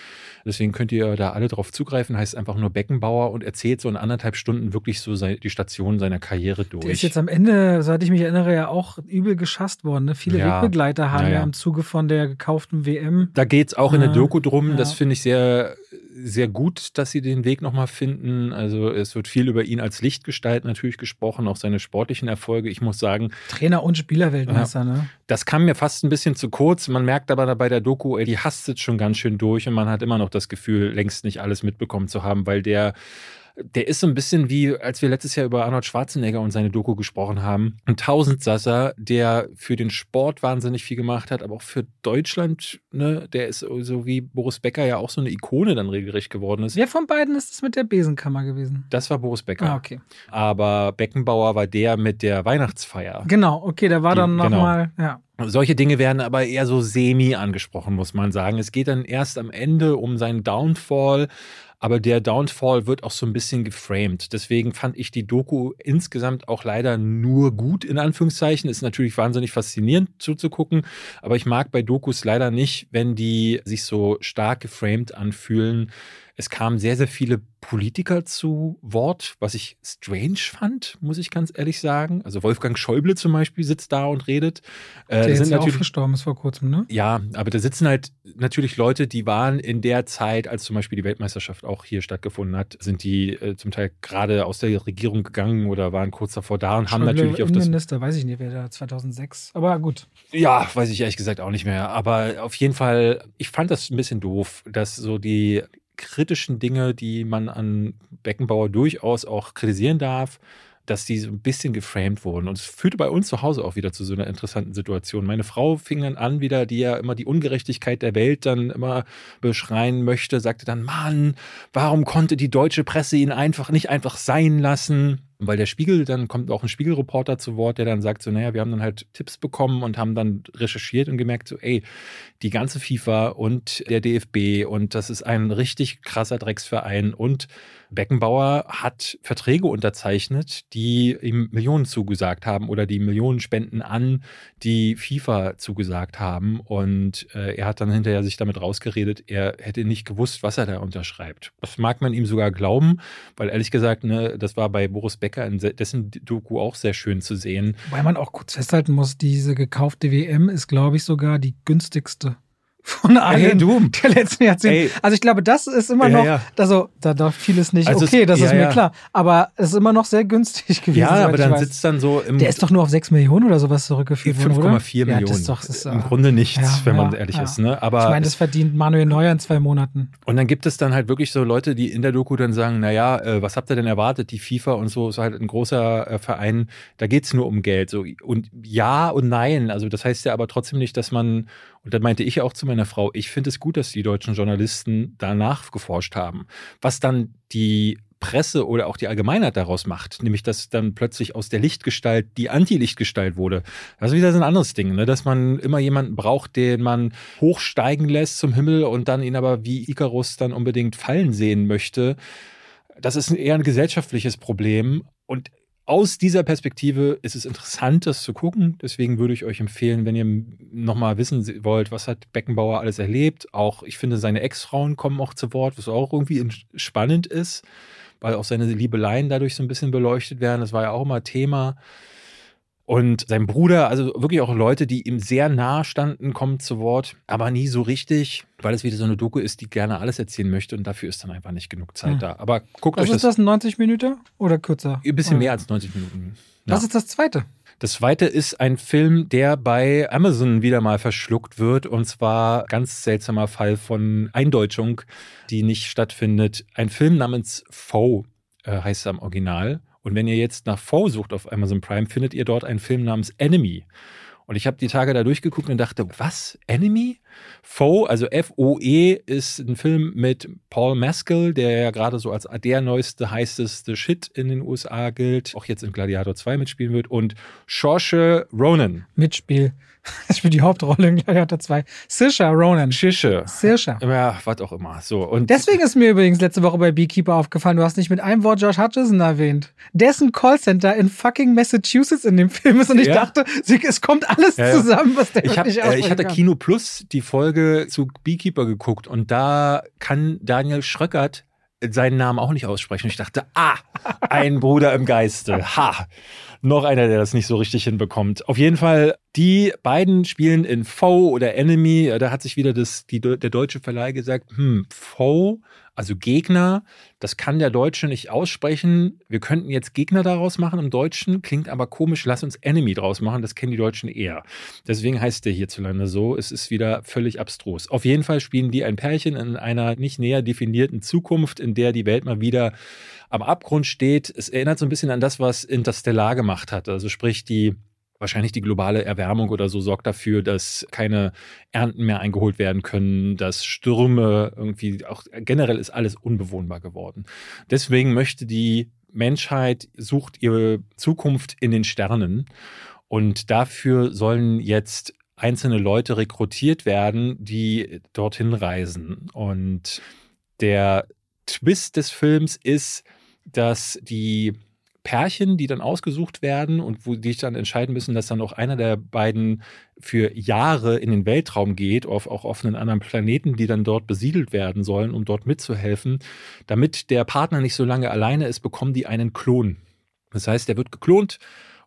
Deswegen könnt ihr da alle drauf zugreifen. Heißt einfach nur Beckenbauer und erzählt so in anderthalb Stunden wirklich so die Station seiner Karriere durch. Der ist jetzt am Ende, soweit ich mich erinnere, ja auch übel geschasst worden. Ne? Viele Ja. Wegbegleiter haben Ja, ja, im Zuge von der gekauften WM. Da geht es auch in der Doku drum. ja. Das finde ich sehr, sehr gut, dass sie den Weg nochmal finden. Also es wird viel über ihn als Lichtgestalt natürlich gesprochen, auch seine sportlichen Erfolge. Ich muss sagen, Trainer und Spielerweltmeister, ne? das kam mir fast ein bisschen zu kurz. Man merkt aber bei der Doku, ey, die hastet schon ganz schön durch und man hat immer noch das Gefühl, längst nicht alles mitbekommen zu haben, weil der der ist so ein bisschen wie, als wir letztes Jahr über Arnold Schwarzenegger und seine Doku gesprochen haben. Ein Tausendsasser, der für den Sport wahnsinnig viel gemacht hat, aber auch für Deutschland, ne, der ist so wie Boris Becker ja auch so eine Ikone dann regelrecht geworden ist. Wer von beiden ist es mit der Besenkammer gewesen? Das war Boris Becker. Ah, okay. Aber Beckenbauer war der mit der Weihnachtsfeier. Genau, okay, der war dann genau. nochmal, ja. Solche Dinge werden aber eher so semi angesprochen, muss man sagen. Es geht dann erst am Ende um seinen Downfall, aber der Downfall wird auch so ein bisschen geframed. Deswegen fand ich die Doku insgesamt auch leider nur gut, in Anführungszeichen. Ist natürlich wahnsinnig faszinierend zuzugucken, aber ich mag bei Dokus leider nicht, wenn die sich so stark geframed anfühlen. Es kamen sehr, sehr viele Politiker zu Wort, was ich strange fand, muss ich ganz ehrlich sagen. Also Wolfgang Schäuble zum Beispiel sitzt da und redet. Äh, Der sind ja auch verstorben ist vor kurzem, ne? ja, aber da sitzen halt natürlich Leute, die waren in der Zeit, als zum Beispiel die Weltmeisterschaft auch hier stattgefunden hat, sind die äh, zum Teil gerade aus der Regierung gegangen oder waren kurz davor da und haben Schäuble, natürlich auf das. Innenminister, weiß ich nicht, wer da 2006. Aber gut. Ja, weiß ich ehrlich gesagt auch nicht mehr. Aber auf jeden Fall, ich fand das ein bisschen doof, dass so die kritischen Dinge, die man an Beckenbauer durchaus auch kritisieren darf, dass die so ein bisschen geframed wurden. Und es führte bei uns zu Hause auch wieder zu so einer interessanten Situation. Meine Frau fing dann an, wieder, die ja immer die Ungerechtigkeit der Welt dann immer beschreien möchte, sagte dann, Mann, warum konnte die deutsche Presse ihn einfach nicht einfach sein lassen? Weil der Spiegel, dann kommt auch ein Spiegelreporter zu Wort, der dann sagt so, naja, wir haben dann halt Tipps bekommen und haben dann recherchiert und gemerkt so, ey, die ganze FIFA und der DFB und das ist ein richtig krasser Drecksverein und Beckenbauer hat Verträge unterzeichnet, die ihm Millionen zugesagt haben oder die Millionen Spenden an die FIFA zugesagt haben und äh, er hat dann hinterher sich damit rausgeredet, er hätte nicht gewusst, was er da unterschreibt. Das mag man ihm sogar glauben, weil ehrlich gesagt, ne, das war bei Boris Becker in se- dessen Doku auch sehr schön zu sehen. Wobei man auch kurz festhalten muss, diese gekaufte WM ist, glaube ich, sogar die günstigste von allen du. der letzten Jahrzehnte. Ey. Also ich glaube, das ist immer Ja, noch, ja. also da darf vieles nicht, Also es- okay, das ist ja, mir ja. klar. Aber es ist immer noch sehr günstig <laughs> gewesen. Ja, aber dann sitzt dann so im Der ist doch nur auf 6 Millionen oder sowas zurückgeführt worden, oder? 5,4 Ja, Millionen. das ist doch, das ist, Im Grunde nichts, ja, wenn man ja, ehrlich ja. ist. Ne? Aber ich meine, das verdient Manuel Neuer in zwei Monaten. Und dann gibt es dann halt wirklich so Leute, die in der Doku dann sagen, naja, äh, was habt ihr denn erwartet? Die FIFA und so ist halt ein großer äh, Verein, da geht's nur um Geld. So. Und ja und nein. Also das heißt ja aber trotzdem nicht, dass man, und da meinte ich auch zu meiner Frau, ich finde es gut, dass die deutschen Journalisten danach geforscht haben. Was dann die Presse oder auch die Allgemeinheit daraus macht, nämlich dass dann plötzlich aus der Lichtgestalt die Anti-Lichtgestalt wurde. Das ist wieder so ein anderes Ding, ne? dass man immer jemanden braucht, den man hochsteigen lässt zum Himmel und dann ihn aber wie Icarus dann unbedingt fallen sehen möchte. Das ist eher ein gesellschaftliches Problem und aus dieser Perspektive ist es interessant, das zu gucken. Deswegen würde ich euch empfehlen, wenn ihr nochmal wissen wollt, was hat Beckenbauer alles erlebt. Auch, ich finde, seine Ex-Frauen kommen auch zu Wort, was auch irgendwie spannend ist, weil auch seine Liebeleien dadurch so ein bisschen beleuchtet werden. Das war ja auch immer Thema. Und sein Bruder, also wirklich auch Leute, die ihm sehr nahe standen, kommen zu Wort, aber nie so richtig, weil es wieder so eine Doku ist, die gerne alles erzählen möchte und dafür ist dann einfach nicht genug Zeit Hm. da. Aber guckt Was euch ist das, das, 90 Minuten oder kürzer? ein bisschen Oder- mehr als 90 Minuten. Ja. Was ist das zweite? Das zweite ist ein Film, der bei Amazon wieder mal verschluckt wird. Und zwar ganz seltsamer Fall von Eindeutschung, die nicht stattfindet. Ein Film namens Foe äh, heißt es am Original. Und wenn ihr jetzt nach Foe sucht auf Amazon Prime, findet ihr dort einen Film namens Enemy. Und ich habe die Tage da durchgeguckt und dachte, was? Enemy? Foe, also F-O-E, ist ein Film mit Paul Mescal, der ja gerade so als der neueste, heißeste Shit in den USA gilt, auch jetzt in Gladiator 2 mitspielen wird. Und Saoirse Ronan. Mitspiel. Das spielt die Hauptrolle in Gladiator 2. Saoirse Ronan. Shische. Saoirse. Ja, was auch immer. So. Und Deswegen ist mir übrigens letzte Woche bei Beekeeper aufgefallen, du hast nicht mit einem Wort Josh Hutcherson erwähnt. Dessen Callcenter in fucking Massachusetts in dem Film ist und ich Ja. dachte, es kommt alles Ja, ja. zusammen, was der Ich, hab, nicht äh, ich hatte kann. Kino Plus die Folge zu Beekeeper geguckt und da kann Daniel Schröckert seinen Namen auch nicht aussprechen. Ich dachte, ah, ein Bruder im Geiste. Ha, noch einer, der das nicht so richtig hinbekommt. Auf jeden Fall, die beiden spielen in Foe oder Enemy. Da hat sich wieder das, die, der deutsche Verleih gesagt, hm, Foe, also Gegner, das kann der Deutsche nicht aussprechen. Wir könnten jetzt Gegner daraus machen im Deutschen, klingt aber komisch. Lass uns Enemy draus machen, das kennen die Deutschen eher. Deswegen heißt der hierzulande so. Es ist wieder völlig abstrus. Auf jeden Fall spielen die ein Pärchen in einer nicht näher definierten Zukunft, in der die Welt mal wieder am Abgrund steht. Es erinnert so ein bisschen an das, was Interstellar gemacht hat. Also sprich, die wahrscheinlich die globale Erwärmung oder so sorgt dafür, dass keine Ernten mehr eingeholt werden können, dass Stürme irgendwie auch generell ist alles unbewohnbar geworden. Deswegen möchte die Menschheit sucht ihre Zukunft in den Sternen und dafür sollen jetzt einzelne Leute rekrutiert werden, die dorthin reisen. Und der Twist des Films ist, dass die Pärchen, die dann ausgesucht werden und wo die sich dann entscheiden müssen, dass dann auch einer der beiden für Jahre in den Weltraum geht, auf, auch auf einen anderen Planeten, die dann dort besiedelt werden sollen, um dort mitzuhelfen. Damit der Partner nicht so lange alleine ist, bekommen die einen Klon. Das heißt, der wird geklont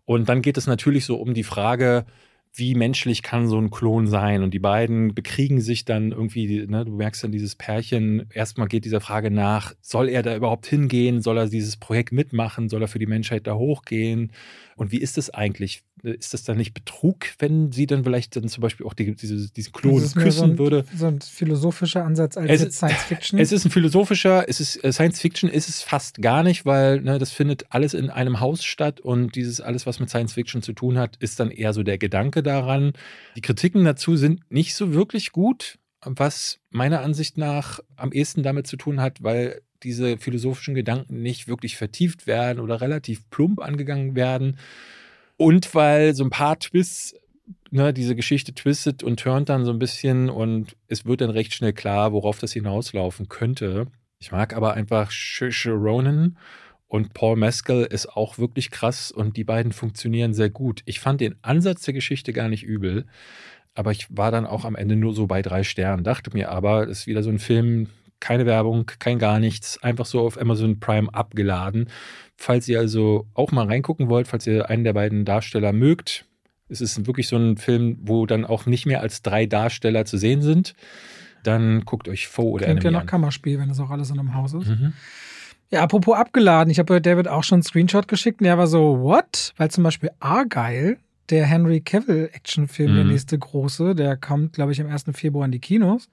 und dann geht es natürlich so um die Frage, wie menschlich kann so ein Klon sein? Und die beiden bekriegen sich dann irgendwie, ne, du merkst dann dieses Pärchen, erstmal geht dieser Frage nach, soll er da überhaupt hingehen? Soll er dieses Projekt mitmachen? Soll er für die Menschheit da hochgehen? Und wie ist das eigentlich? Ist das dann nicht Betrug, wenn sie dann vielleicht dann zum Beispiel auch die, diese, diesen Klon küssen so ein, würde? So ein philosophischer Ansatz als Es- Science Fiction. Es ist ein philosophischer, es ist äh, Science Fiction ist es fast gar nicht, weil ne, das findet alles in einem Haus statt und dieses alles, was mit Science Fiction zu tun hat, ist dann eher so der Gedanke daran. Die Kritiken dazu sind nicht so wirklich gut, was meiner Ansicht nach am ehesten damit zu tun hat, weil diese philosophischen Gedanken nicht wirklich vertieft werden oder relativ plump angegangen werden. Und weil so ein paar Twists ne, diese Geschichte twistet und turnt dann so ein bisschen und es wird dann recht schnell klar, worauf das hinauslaufen könnte. Ich mag aber einfach Saoirse Ronan und Paul Mescal ist auch wirklich krass und die beiden funktionieren sehr gut. Ich fand den Ansatz der Geschichte gar nicht übel, aber ich war dann auch am Ende nur so bei drei Sternen, dachte mir aber, es ist wieder so ein Film, keine Werbung, kein gar nichts, einfach so auf Amazon Prime abgeladen. Falls ihr also auch mal reingucken wollt, falls ihr einen der beiden Darsteller mögt, es ist wirklich so ein Film, wo dann auch nicht mehr als drei Darsteller zu sehen sind, dann guckt euch Foe oder Klingt ja Enemy nach an. Kammerspiel, wenn das auch alles in einem Haus ist. Mhm. Ja, apropos abgeladen. Ich habe David auch schon einen Screenshot geschickt und der war so, what? Weil zum Beispiel Argyle, der Henry Cavill Actionfilm, der Mhm. nächste große, der kommt, glaube ich, am 1. Februar in die Kinos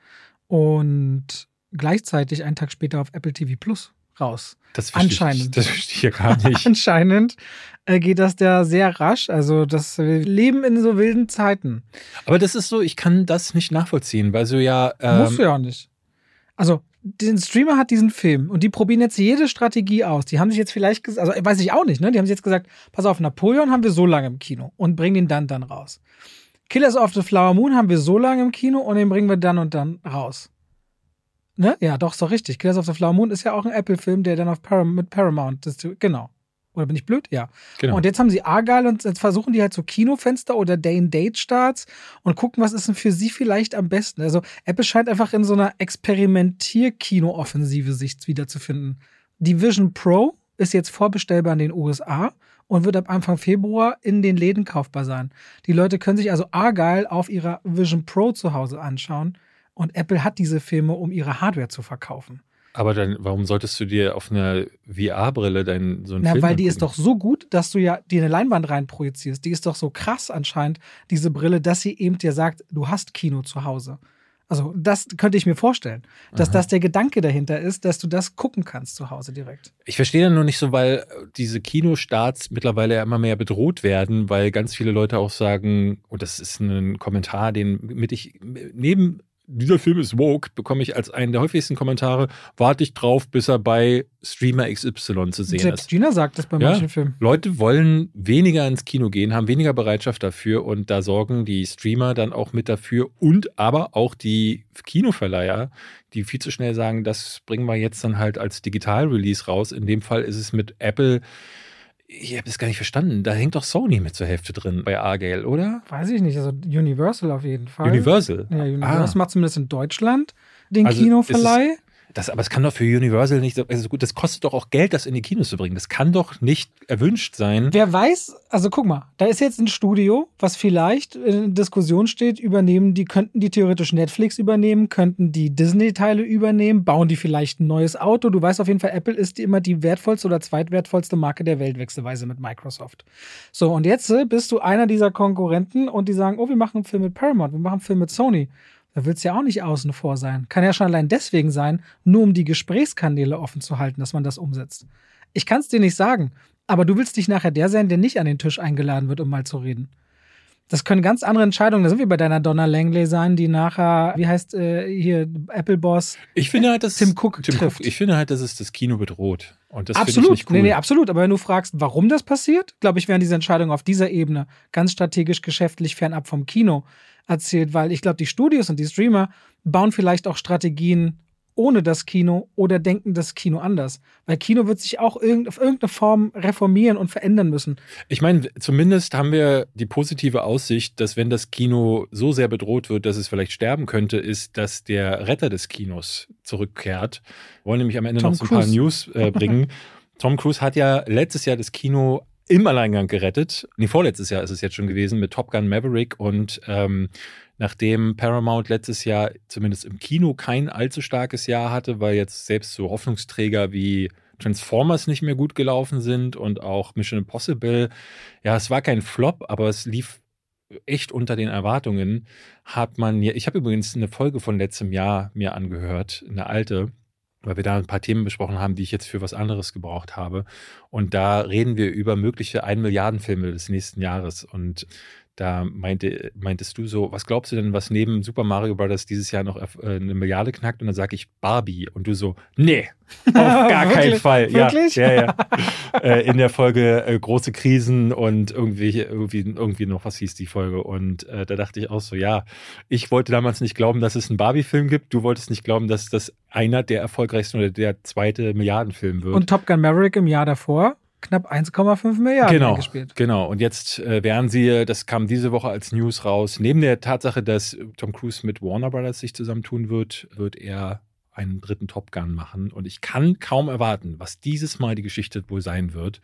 und gleichzeitig einen Tag später auf Apple TV Plus raus. Das verstehe Ich, Anscheinend. das verstehe ich ja gar <laughs> nicht. Anscheinend äh, geht das da sehr rasch. Also das wir leben in so wilden Zeiten. Aber das ist so, ich kann das nicht nachvollziehen, weil so ja. Ähm, Musst du ja auch nicht. Also, den Streamer hat diesen Film und die probieren jetzt jede Strategie aus. Die haben sich jetzt vielleicht gesagt, also weiß ich auch nicht, ne? Die haben sich jetzt gesagt, pass auf, Napoleon haben wir so lange im Kino und bringen den dann dann raus. Killers of the Flower Moon haben wir so lange im Kino und den bringen wir dann und dann raus. Ne? Ja, doch, doch richtig. Killers of the Flower Moon ist ja auch ein Apple-Film, der dann auf Param mit Paramount, das, genau. Oder bin ich blöd? Ja. genau. Und jetzt haben sie Argyle und jetzt versuchen die halt so Kinofenster oder Day-and-Date-Starts und gucken, was ist denn für sie vielleicht am besten. Also Apple scheint einfach in so einer Experimentier-Kino-Offensive sich wiederzufinden. Die Vision Pro ist jetzt vorbestellbar in den USA und wird ab Anfang Februar in den Läden kaufbar sein. Die Leute können sich also Argyle auf ihrer Vision Pro zu Hause anschauen und Apple hat diese Filme, um ihre Hardware zu verkaufen. Aber dann, warum solltest du dir auf einer VR-Brille deinen so einen Na, Film weil die ist angucken? doch so gut, dass du ja dir eine Leinwand rein projizierst. Die ist doch so krass anscheinend, diese Brille, dass sie eben dir sagt, du hast Kino zu Hause. Also, das könnte ich mir vorstellen, dass Aha. das der Gedanke dahinter ist, dass du das gucken kannst zu Hause direkt. Ich verstehe dann nur nicht so, weil diese Kinostarts mittlerweile ja immer mehr bedroht werden, weil ganz viele Leute auch sagen, und das ist ein Kommentar, den mit ich neben dieser Film ist woke, bekomme ich als einen der häufigsten Kommentare, warte ich drauf, bis er bei Streamer XY zu sehen Selbst ist. Gina sagt das bei Ja. manchen Filmen. Leute wollen weniger ins Kino gehen, haben weniger Bereitschaft dafür und da sorgen die Streamer dann auch mit dafür und aber auch die Kinoverleiher, die viel zu schnell sagen, das bringen wir jetzt dann halt als Digital-Release raus. In dem Fall ist es mit Apple, ich habe das gar nicht verstanden, da hängt doch Sony mit zur Hälfte drin bei Argale, oder? Weiß ich nicht, also Universal auf jeden Fall. Universal. Ja, Universal Ah, macht zumindest in Deutschland den Also Kinoverleih. Das, aber es kann doch für Universal nicht so, also gut, das kostet doch auch Geld, das in die Kinos zu bringen. Das kann doch nicht erwünscht sein. Wer weiß, also guck mal, da ist jetzt ein Studio, was vielleicht in Diskussion steht, übernehmen die, könnten die theoretisch Netflix übernehmen, könnten die Disney-Teile übernehmen, bauen die vielleicht ein neues Auto. Du weißt auf jeden Fall, Apple ist immer die wertvollste oder zweitwertvollste Marke der Welt, wechselweise mit Microsoft. So, und jetzt äh, bist du einer dieser Konkurrenten und die sagen, oh, wir machen einen Film mit Paramount, wir machen einen Film mit Sony. Da willst du ja auch nicht außen vor sein. Kann ja schon allein deswegen sein, nur um die Gesprächskanäle offen zu halten, dass man das umsetzt. Ich kann es dir nicht sagen. Aber du willst dich nachher der sein, der nicht an den Tisch eingeladen wird, um mal zu reden. Das können ganz andere Entscheidungen, da sind wir bei deiner Donna Langley sein, die nachher, wie heißt äh, hier, Apple Boss ich finde halt, dass Tim Cook Tim trifft. Cook, ich finde halt, dass es das Kino bedroht. Und das finde ich absolut, nicht cool. nee, nee, absolut. Aber wenn du fragst, warum das passiert, glaube ich, werden diese Entscheidungen auf dieser Ebene ganz strategisch, geschäftlich fernab vom Kino erzählt, weil ich glaube, die Studios und die Streamer bauen vielleicht auch Strategien ohne das Kino oder denken das Kino anders. Weil Kino wird sich auch irgend, auf irgendeine Form reformieren und verändern müssen. Ich meine, zumindest haben wir die positive Aussicht, dass wenn das Kino so sehr bedroht wird, dass es vielleicht sterben könnte, ist, dass der Retter des Kinos zurückkehrt. Wir wollen nämlich am Ende Tom noch so ein paar Cruise. News äh, bringen. <laughs> Tom Cruise hat ja letztes Jahr das Kino im Alleingang gerettet. Nee, vorletztes Jahr ist es jetzt schon gewesen mit Top Gun Maverick und ähm, nachdem Paramount letztes Jahr zumindest im Kino kein allzu starkes Jahr hatte, weil jetzt selbst so Hoffnungsträger wie Transformers nicht mehr gut gelaufen sind und auch Mission Impossible, ja, es war kein Flop, aber es lief echt unter den Erwartungen, hat man ja, ich habe übrigens eine Folge von letztem Jahr mir angehört, eine alte, weil wir da ein paar Themen besprochen haben, die ich jetzt für was anderes gebraucht habe. Und da reden wir über mögliche 1 Milliarden Filme des nächsten Jahres. Und da meinte, meintest du so, was glaubst du denn, was neben Super Mario Bros. dieses Jahr noch äh, eine Milliarde knackt? Und dann sage ich Barbie. Und du so, nee, auf <laughs> gar keinen? Fall. Wirklich? Ja, ja, ja. <laughs> äh, in der Folge äh, große Krisen und irgendwie, irgendwie, irgendwie noch was hieß die Folge. Und äh, da dachte ich auch so, ja, ich wollte damals nicht glauben, dass es einen Barbie-Film gibt. Du wolltest nicht glauben, dass das einer der erfolgreichsten oder der zweite Milliardenfilm wird. Und Top Gun Maverick im Jahr davor knapp 1,5 Milliarden genau, gespielt. genau. Und jetzt äh, werden sie, das kam diese Woche als News raus, neben der Tatsache, dass Tom Cruise mit Warner Brothers sich zusammentun wird, wird er einen dritten Top Gun machen. Und ich kann kaum erwarten, was dieses Mal die Geschichte wohl sein wird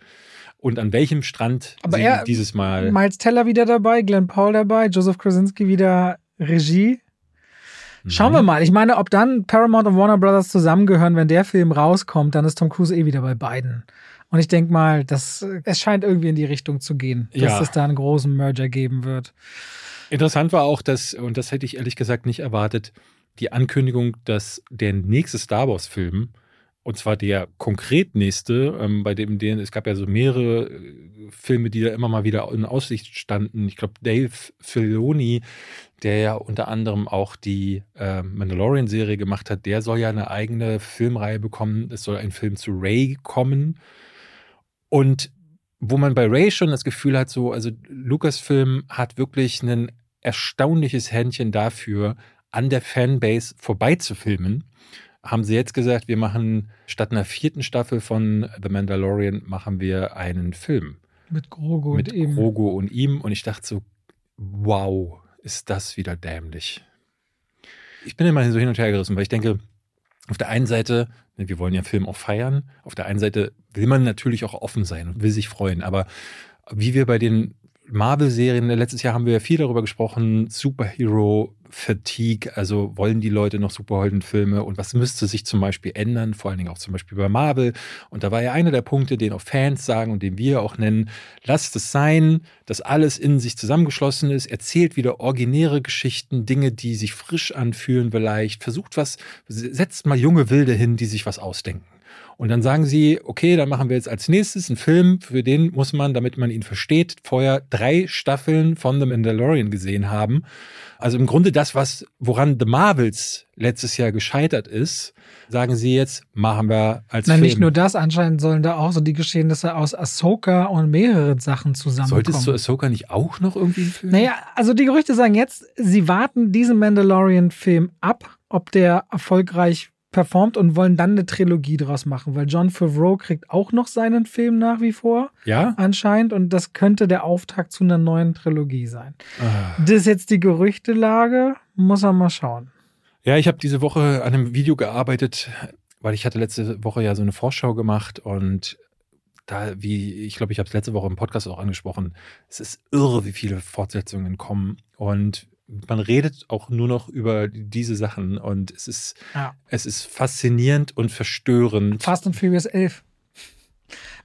und an welchem Strand Aber er- dieses Mal. Miles Teller wieder dabei, Glenn Paul dabei, Joseph Krasinski wieder Regie. Schauen wir mal. Ich meine, ob dann Paramount und Warner Brothers zusammengehören, wenn der Film rauskommt, dann ist Tom Cruise eh wieder bei beiden. Und ich denke mal, dass es scheint irgendwie in die Richtung zu gehen, dass Ja. es da einen großen Merger geben wird. Interessant war auch, dass, und das hätte ich ehrlich gesagt nicht erwartet, die Ankündigung, dass der nächste Star Wars-Film, und zwar der konkret nächste, ähm, bei dem den, es gab ja so mehrere äh, Filme, die da immer mal wieder in Aussicht standen. Ich glaube, Dave Filoni, der ja unter anderem auch die äh, Mandalorian-Serie gemacht hat, der soll ja eine eigene Filmreihe bekommen. Es soll ein Film zu Ray kommen. Und wo man bei Ray schon das Gefühl hat, so, also Lucasfilm hat wirklich ein erstaunliches Händchen dafür, an der Fanbase vorbeizufilmen. Haben sie jetzt gesagt, wir machen statt einer vierten Staffel von The Mandalorian machen wir einen Film Mit Grogu mit und ihm. Grogu und ihm. Und ich dachte so, wow, ist das wieder dämlich. Ich bin immer so hin und her gerissen, weil ich denke, auf der einen Seite, ne, wir wollen ja Film auch feiern, auf der einen Seite will man natürlich auch offen sein und will sich freuen, aber wie wir bei den Marvel-Serien, letztes Jahr haben wir ja viel darüber gesprochen, Superhero-Fatigue, also wollen die Leute noch Superheldenfilme und was müsste sich zum Beispiel ändern, vor allen Dingen auch zum Beispiel bei Marvel. Und da war ja einer der Punkte, den auch Fans sagen und den wir auch nennen, lasst es sein, dass alles in sich zusammengeschlossen ist, erzählt wieder originäre Geschichten, Dinge, die sich frisch anfühlen vielleicht, versucht was, setzt mal junge Wilde hin, die sich was ausdenken. Und dann sagen sie, okay, dann machen wir jetzt als nächstes einen Film, für den muss man, damit man ihn versteht, vorher drei Staffeln von The Mandalorian gesehen haben. Also im Grunde das, was, woran The Marvels letztes Jahr gescheitert ist, sagen sie jetzt, machen wir als Nein, Film. nicht nur das, anscheinend sollen da auch so die Geschehnisse aus Ahsoka und mehreren Sachen zusammenkommen. Solltest du Ahsoka nicht auch noch irgendwie einen Film? Naja, also die Gerüchte sagen jetzt, sie warten diesen Mandalorian-Film ab, ob der erfolgreich performt und wollen dann eine Trilogie draus machen, weil John Favreau kriegt auch noch seinen Film nach wie vor Ja? anscheinend und das könnte der Auftakt zu einer neuen Trilogie sein. Ah. Das ist jetzt die Gerüchtelage, muss man mal schauen. Ja, ich habe diese Woche an einem Video gearbeitet, weil ich hatte letzte Woche ja so eine Vorschau gemacht und da, wie, ich glaube, ich habe es letzte Woche im Podcast auch angesprochen, es ist irre, wie viele Fortsetzungen kommen und man redet auch nur noch über diese Sachen und es ist, Ja. es ist faszinierend und verstörend. Fast and Furious 11.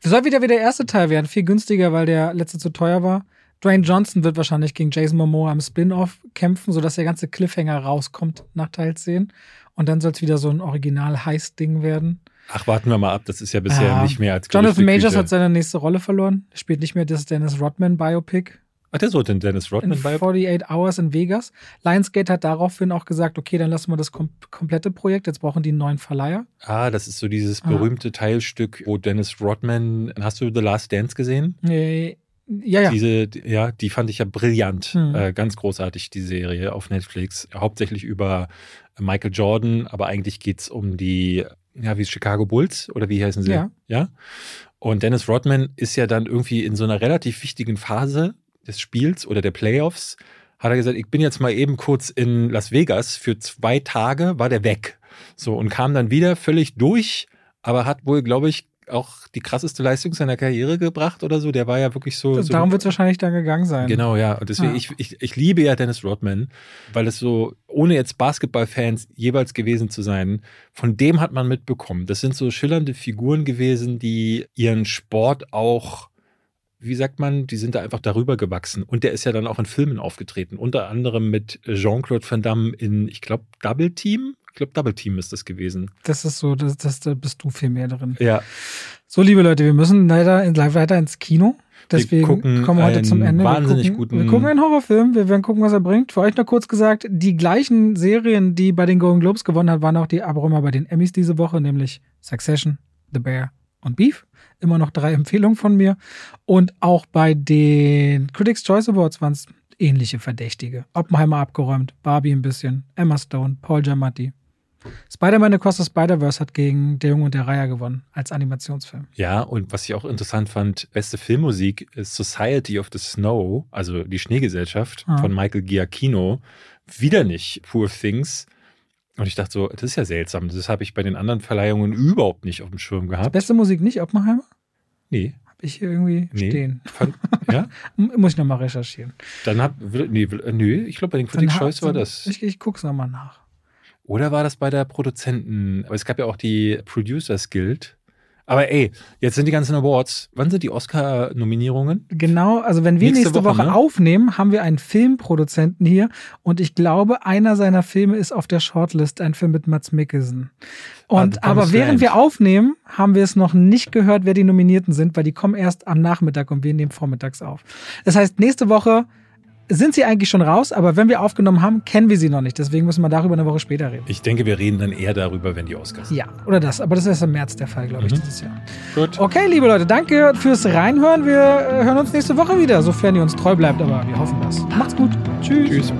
Soll wieder wie der erste Teil werden, viel günstiger, weil der letzte zu teuer war. Dwayne Johnson wird wahrscheinlich gegen Jason Momoa am Spin-off kämpfen, sodass der ganze Cliffhanger rauskommt nach Teil 10. Und dann soll es wieder so ein Original-Heist-Ding werden. Ach, warten wir mal ab. Das ist ja bisher Ja. nicht mehr als Jonathan Majors hat seine nächste Rolle verloren. Er spielt nicht mehr das Dennis Rodman Biopic Ach, der so den Dennis in Rodman bei. 48 Hours in Vegas. Lionsgate hat daraufhin auch gesagt, okay, dann lassen wir das kom komplette Projekt. Jetzt brauchen die einen neuen Verleiher. Ah, das ist so dieses Ah. berühmte Teilstück, wo Dennis Rodman. Hast du The Last Dance gesehen? Äh, ja, ja. Diese, ja, die fand ich ja brillant. Hm. Äh, ganz großartig, die Serie auf Netflix. Hauptsächlich über Michael Jordan, aber eigentlich geht's um die, ja, wie Chicago Bulls oder wie heißen sie? Ja. ja. Und Dennis Rodman ist ja dann irgendwie in so einer relativ wichtigen Phase des Spiels oder der Playoffs. Hat er gesagt, ich bin jetzt mal eben kurz in Las Vegas für zwei Tage, war der weg. So und kam dann wieder völlig durch, aber hat wohl, glaube ich, auch die krasseste Leistung seiner Karriere gebracht oder so. Der war ja wirklich so. so Darum wird es wahrscheinlich dann gegangen sein. Genau, ja. Und deswegen, Ja. Ich, ich, ich liebe ja Dennis Rodman, weil es so, ohne jetzt Basketballfans jeweils gewesen zu sein, von dem hat man mitbekommen. Das sind so schillernde Figuren gewesen, die ihren Sport auch, wie sagt man, die sind da einfach darüber gewachsen. Und der ist ja dann auch in Filmen aufgetreten, unter anderem mit Jean-Claude Van Damme in, ich glaube, Double Team. Ich glaube, Double Team ist das gewesen. Das ist so, das, das, da bist du viel mehr drin. Ja, So, liebe Leute, wir müssen leider in, live weiter ins Kino. Deswegen gucken kommen wir heute zum Ende. wahnsinnig wir gucken, guten- Wir gucken einen Horrorfilm. Wir werden gucken, was er bringt. Für euch noch kurz gesagt, die gleichen Serien, die bei den Golden Globes gewonnen hat, waren auch die Abrömer bei den Emmys diese Woche, nämlich Succession, The Bear und Beef. Immer noch drei Empfehlungen von mir. Und auch bei den Critics' Choice Awards waren es ähnliche Verdächtige. Oppenheimer abgeräumt, Barbie ein bisschen, Emma Stone, Paul Giamatti. Spider-Man Across the Spider-Verse hat gegen Der Junge und der Reiher gewonnen als Animationsfilm. Ja, und was ich auch interessant fand, beste Filmmusik ist Society of the Snow, also die Schneegesellschaft Ah. von Michael Giacchino. Wieder nicht Poor Things. Und ich dachte so, das ist ja seltsam. Das habe ich bei den anderen Verleihungen überhaupt nicht auf dem Schirm gehabt. Beste Musik nicht Oppenheimer? Nee. Hab ich hier irgendwie Nee. stehen. Fand, <laughs> ja? Muss ich nochmal recherchieren. Dann hab, nee, nö, ich glaube, bei den Critics Choice war das. Ich, ich guck's nochmal nach. Oder war das bei der Produzenten? Aber es gab ja auch die Producers Guild. Aber ey, jetzt sind die ganzen Awards. Wann sind die Oscar-Nominierungen? Genau, also wenn wir Nächste nächste, Woche, Woche, ne? aufnehmen, haben wir einen Filmproduzenten hier und ich glaube, einer seiner Filme ist auf der Shortlist, ein Film mit Mats Mikkelsen. Ah, Und The aber während wir aufnehmen, haben wir es noch nicht gehört, wer die Nominierten sind, weil die kommen erst am Nachmittag und wir nehmen vormittags auf. Das heißt, nächste Woche sind sie eigentlich schon raus, aber wenn wir aufgenommen haben, kennen wir sie noch nicht. Deswegen müssen wir darüber eine Woche später reden. Ich denke, wir reden dann eher darüber, wenn die Oscars sind. Ja, oder das. Aber das ist im März der Fall, glaube ich, Mhm. dieses Jahr. Gut. Okay, liebe Leute, danke fürs Reinhören. Wir äh, hören uns nächste Woche wieder, sofern ihr uns treu bleibt, aber wir hoffen das. Macht's gut. Tschüss. Tschüss.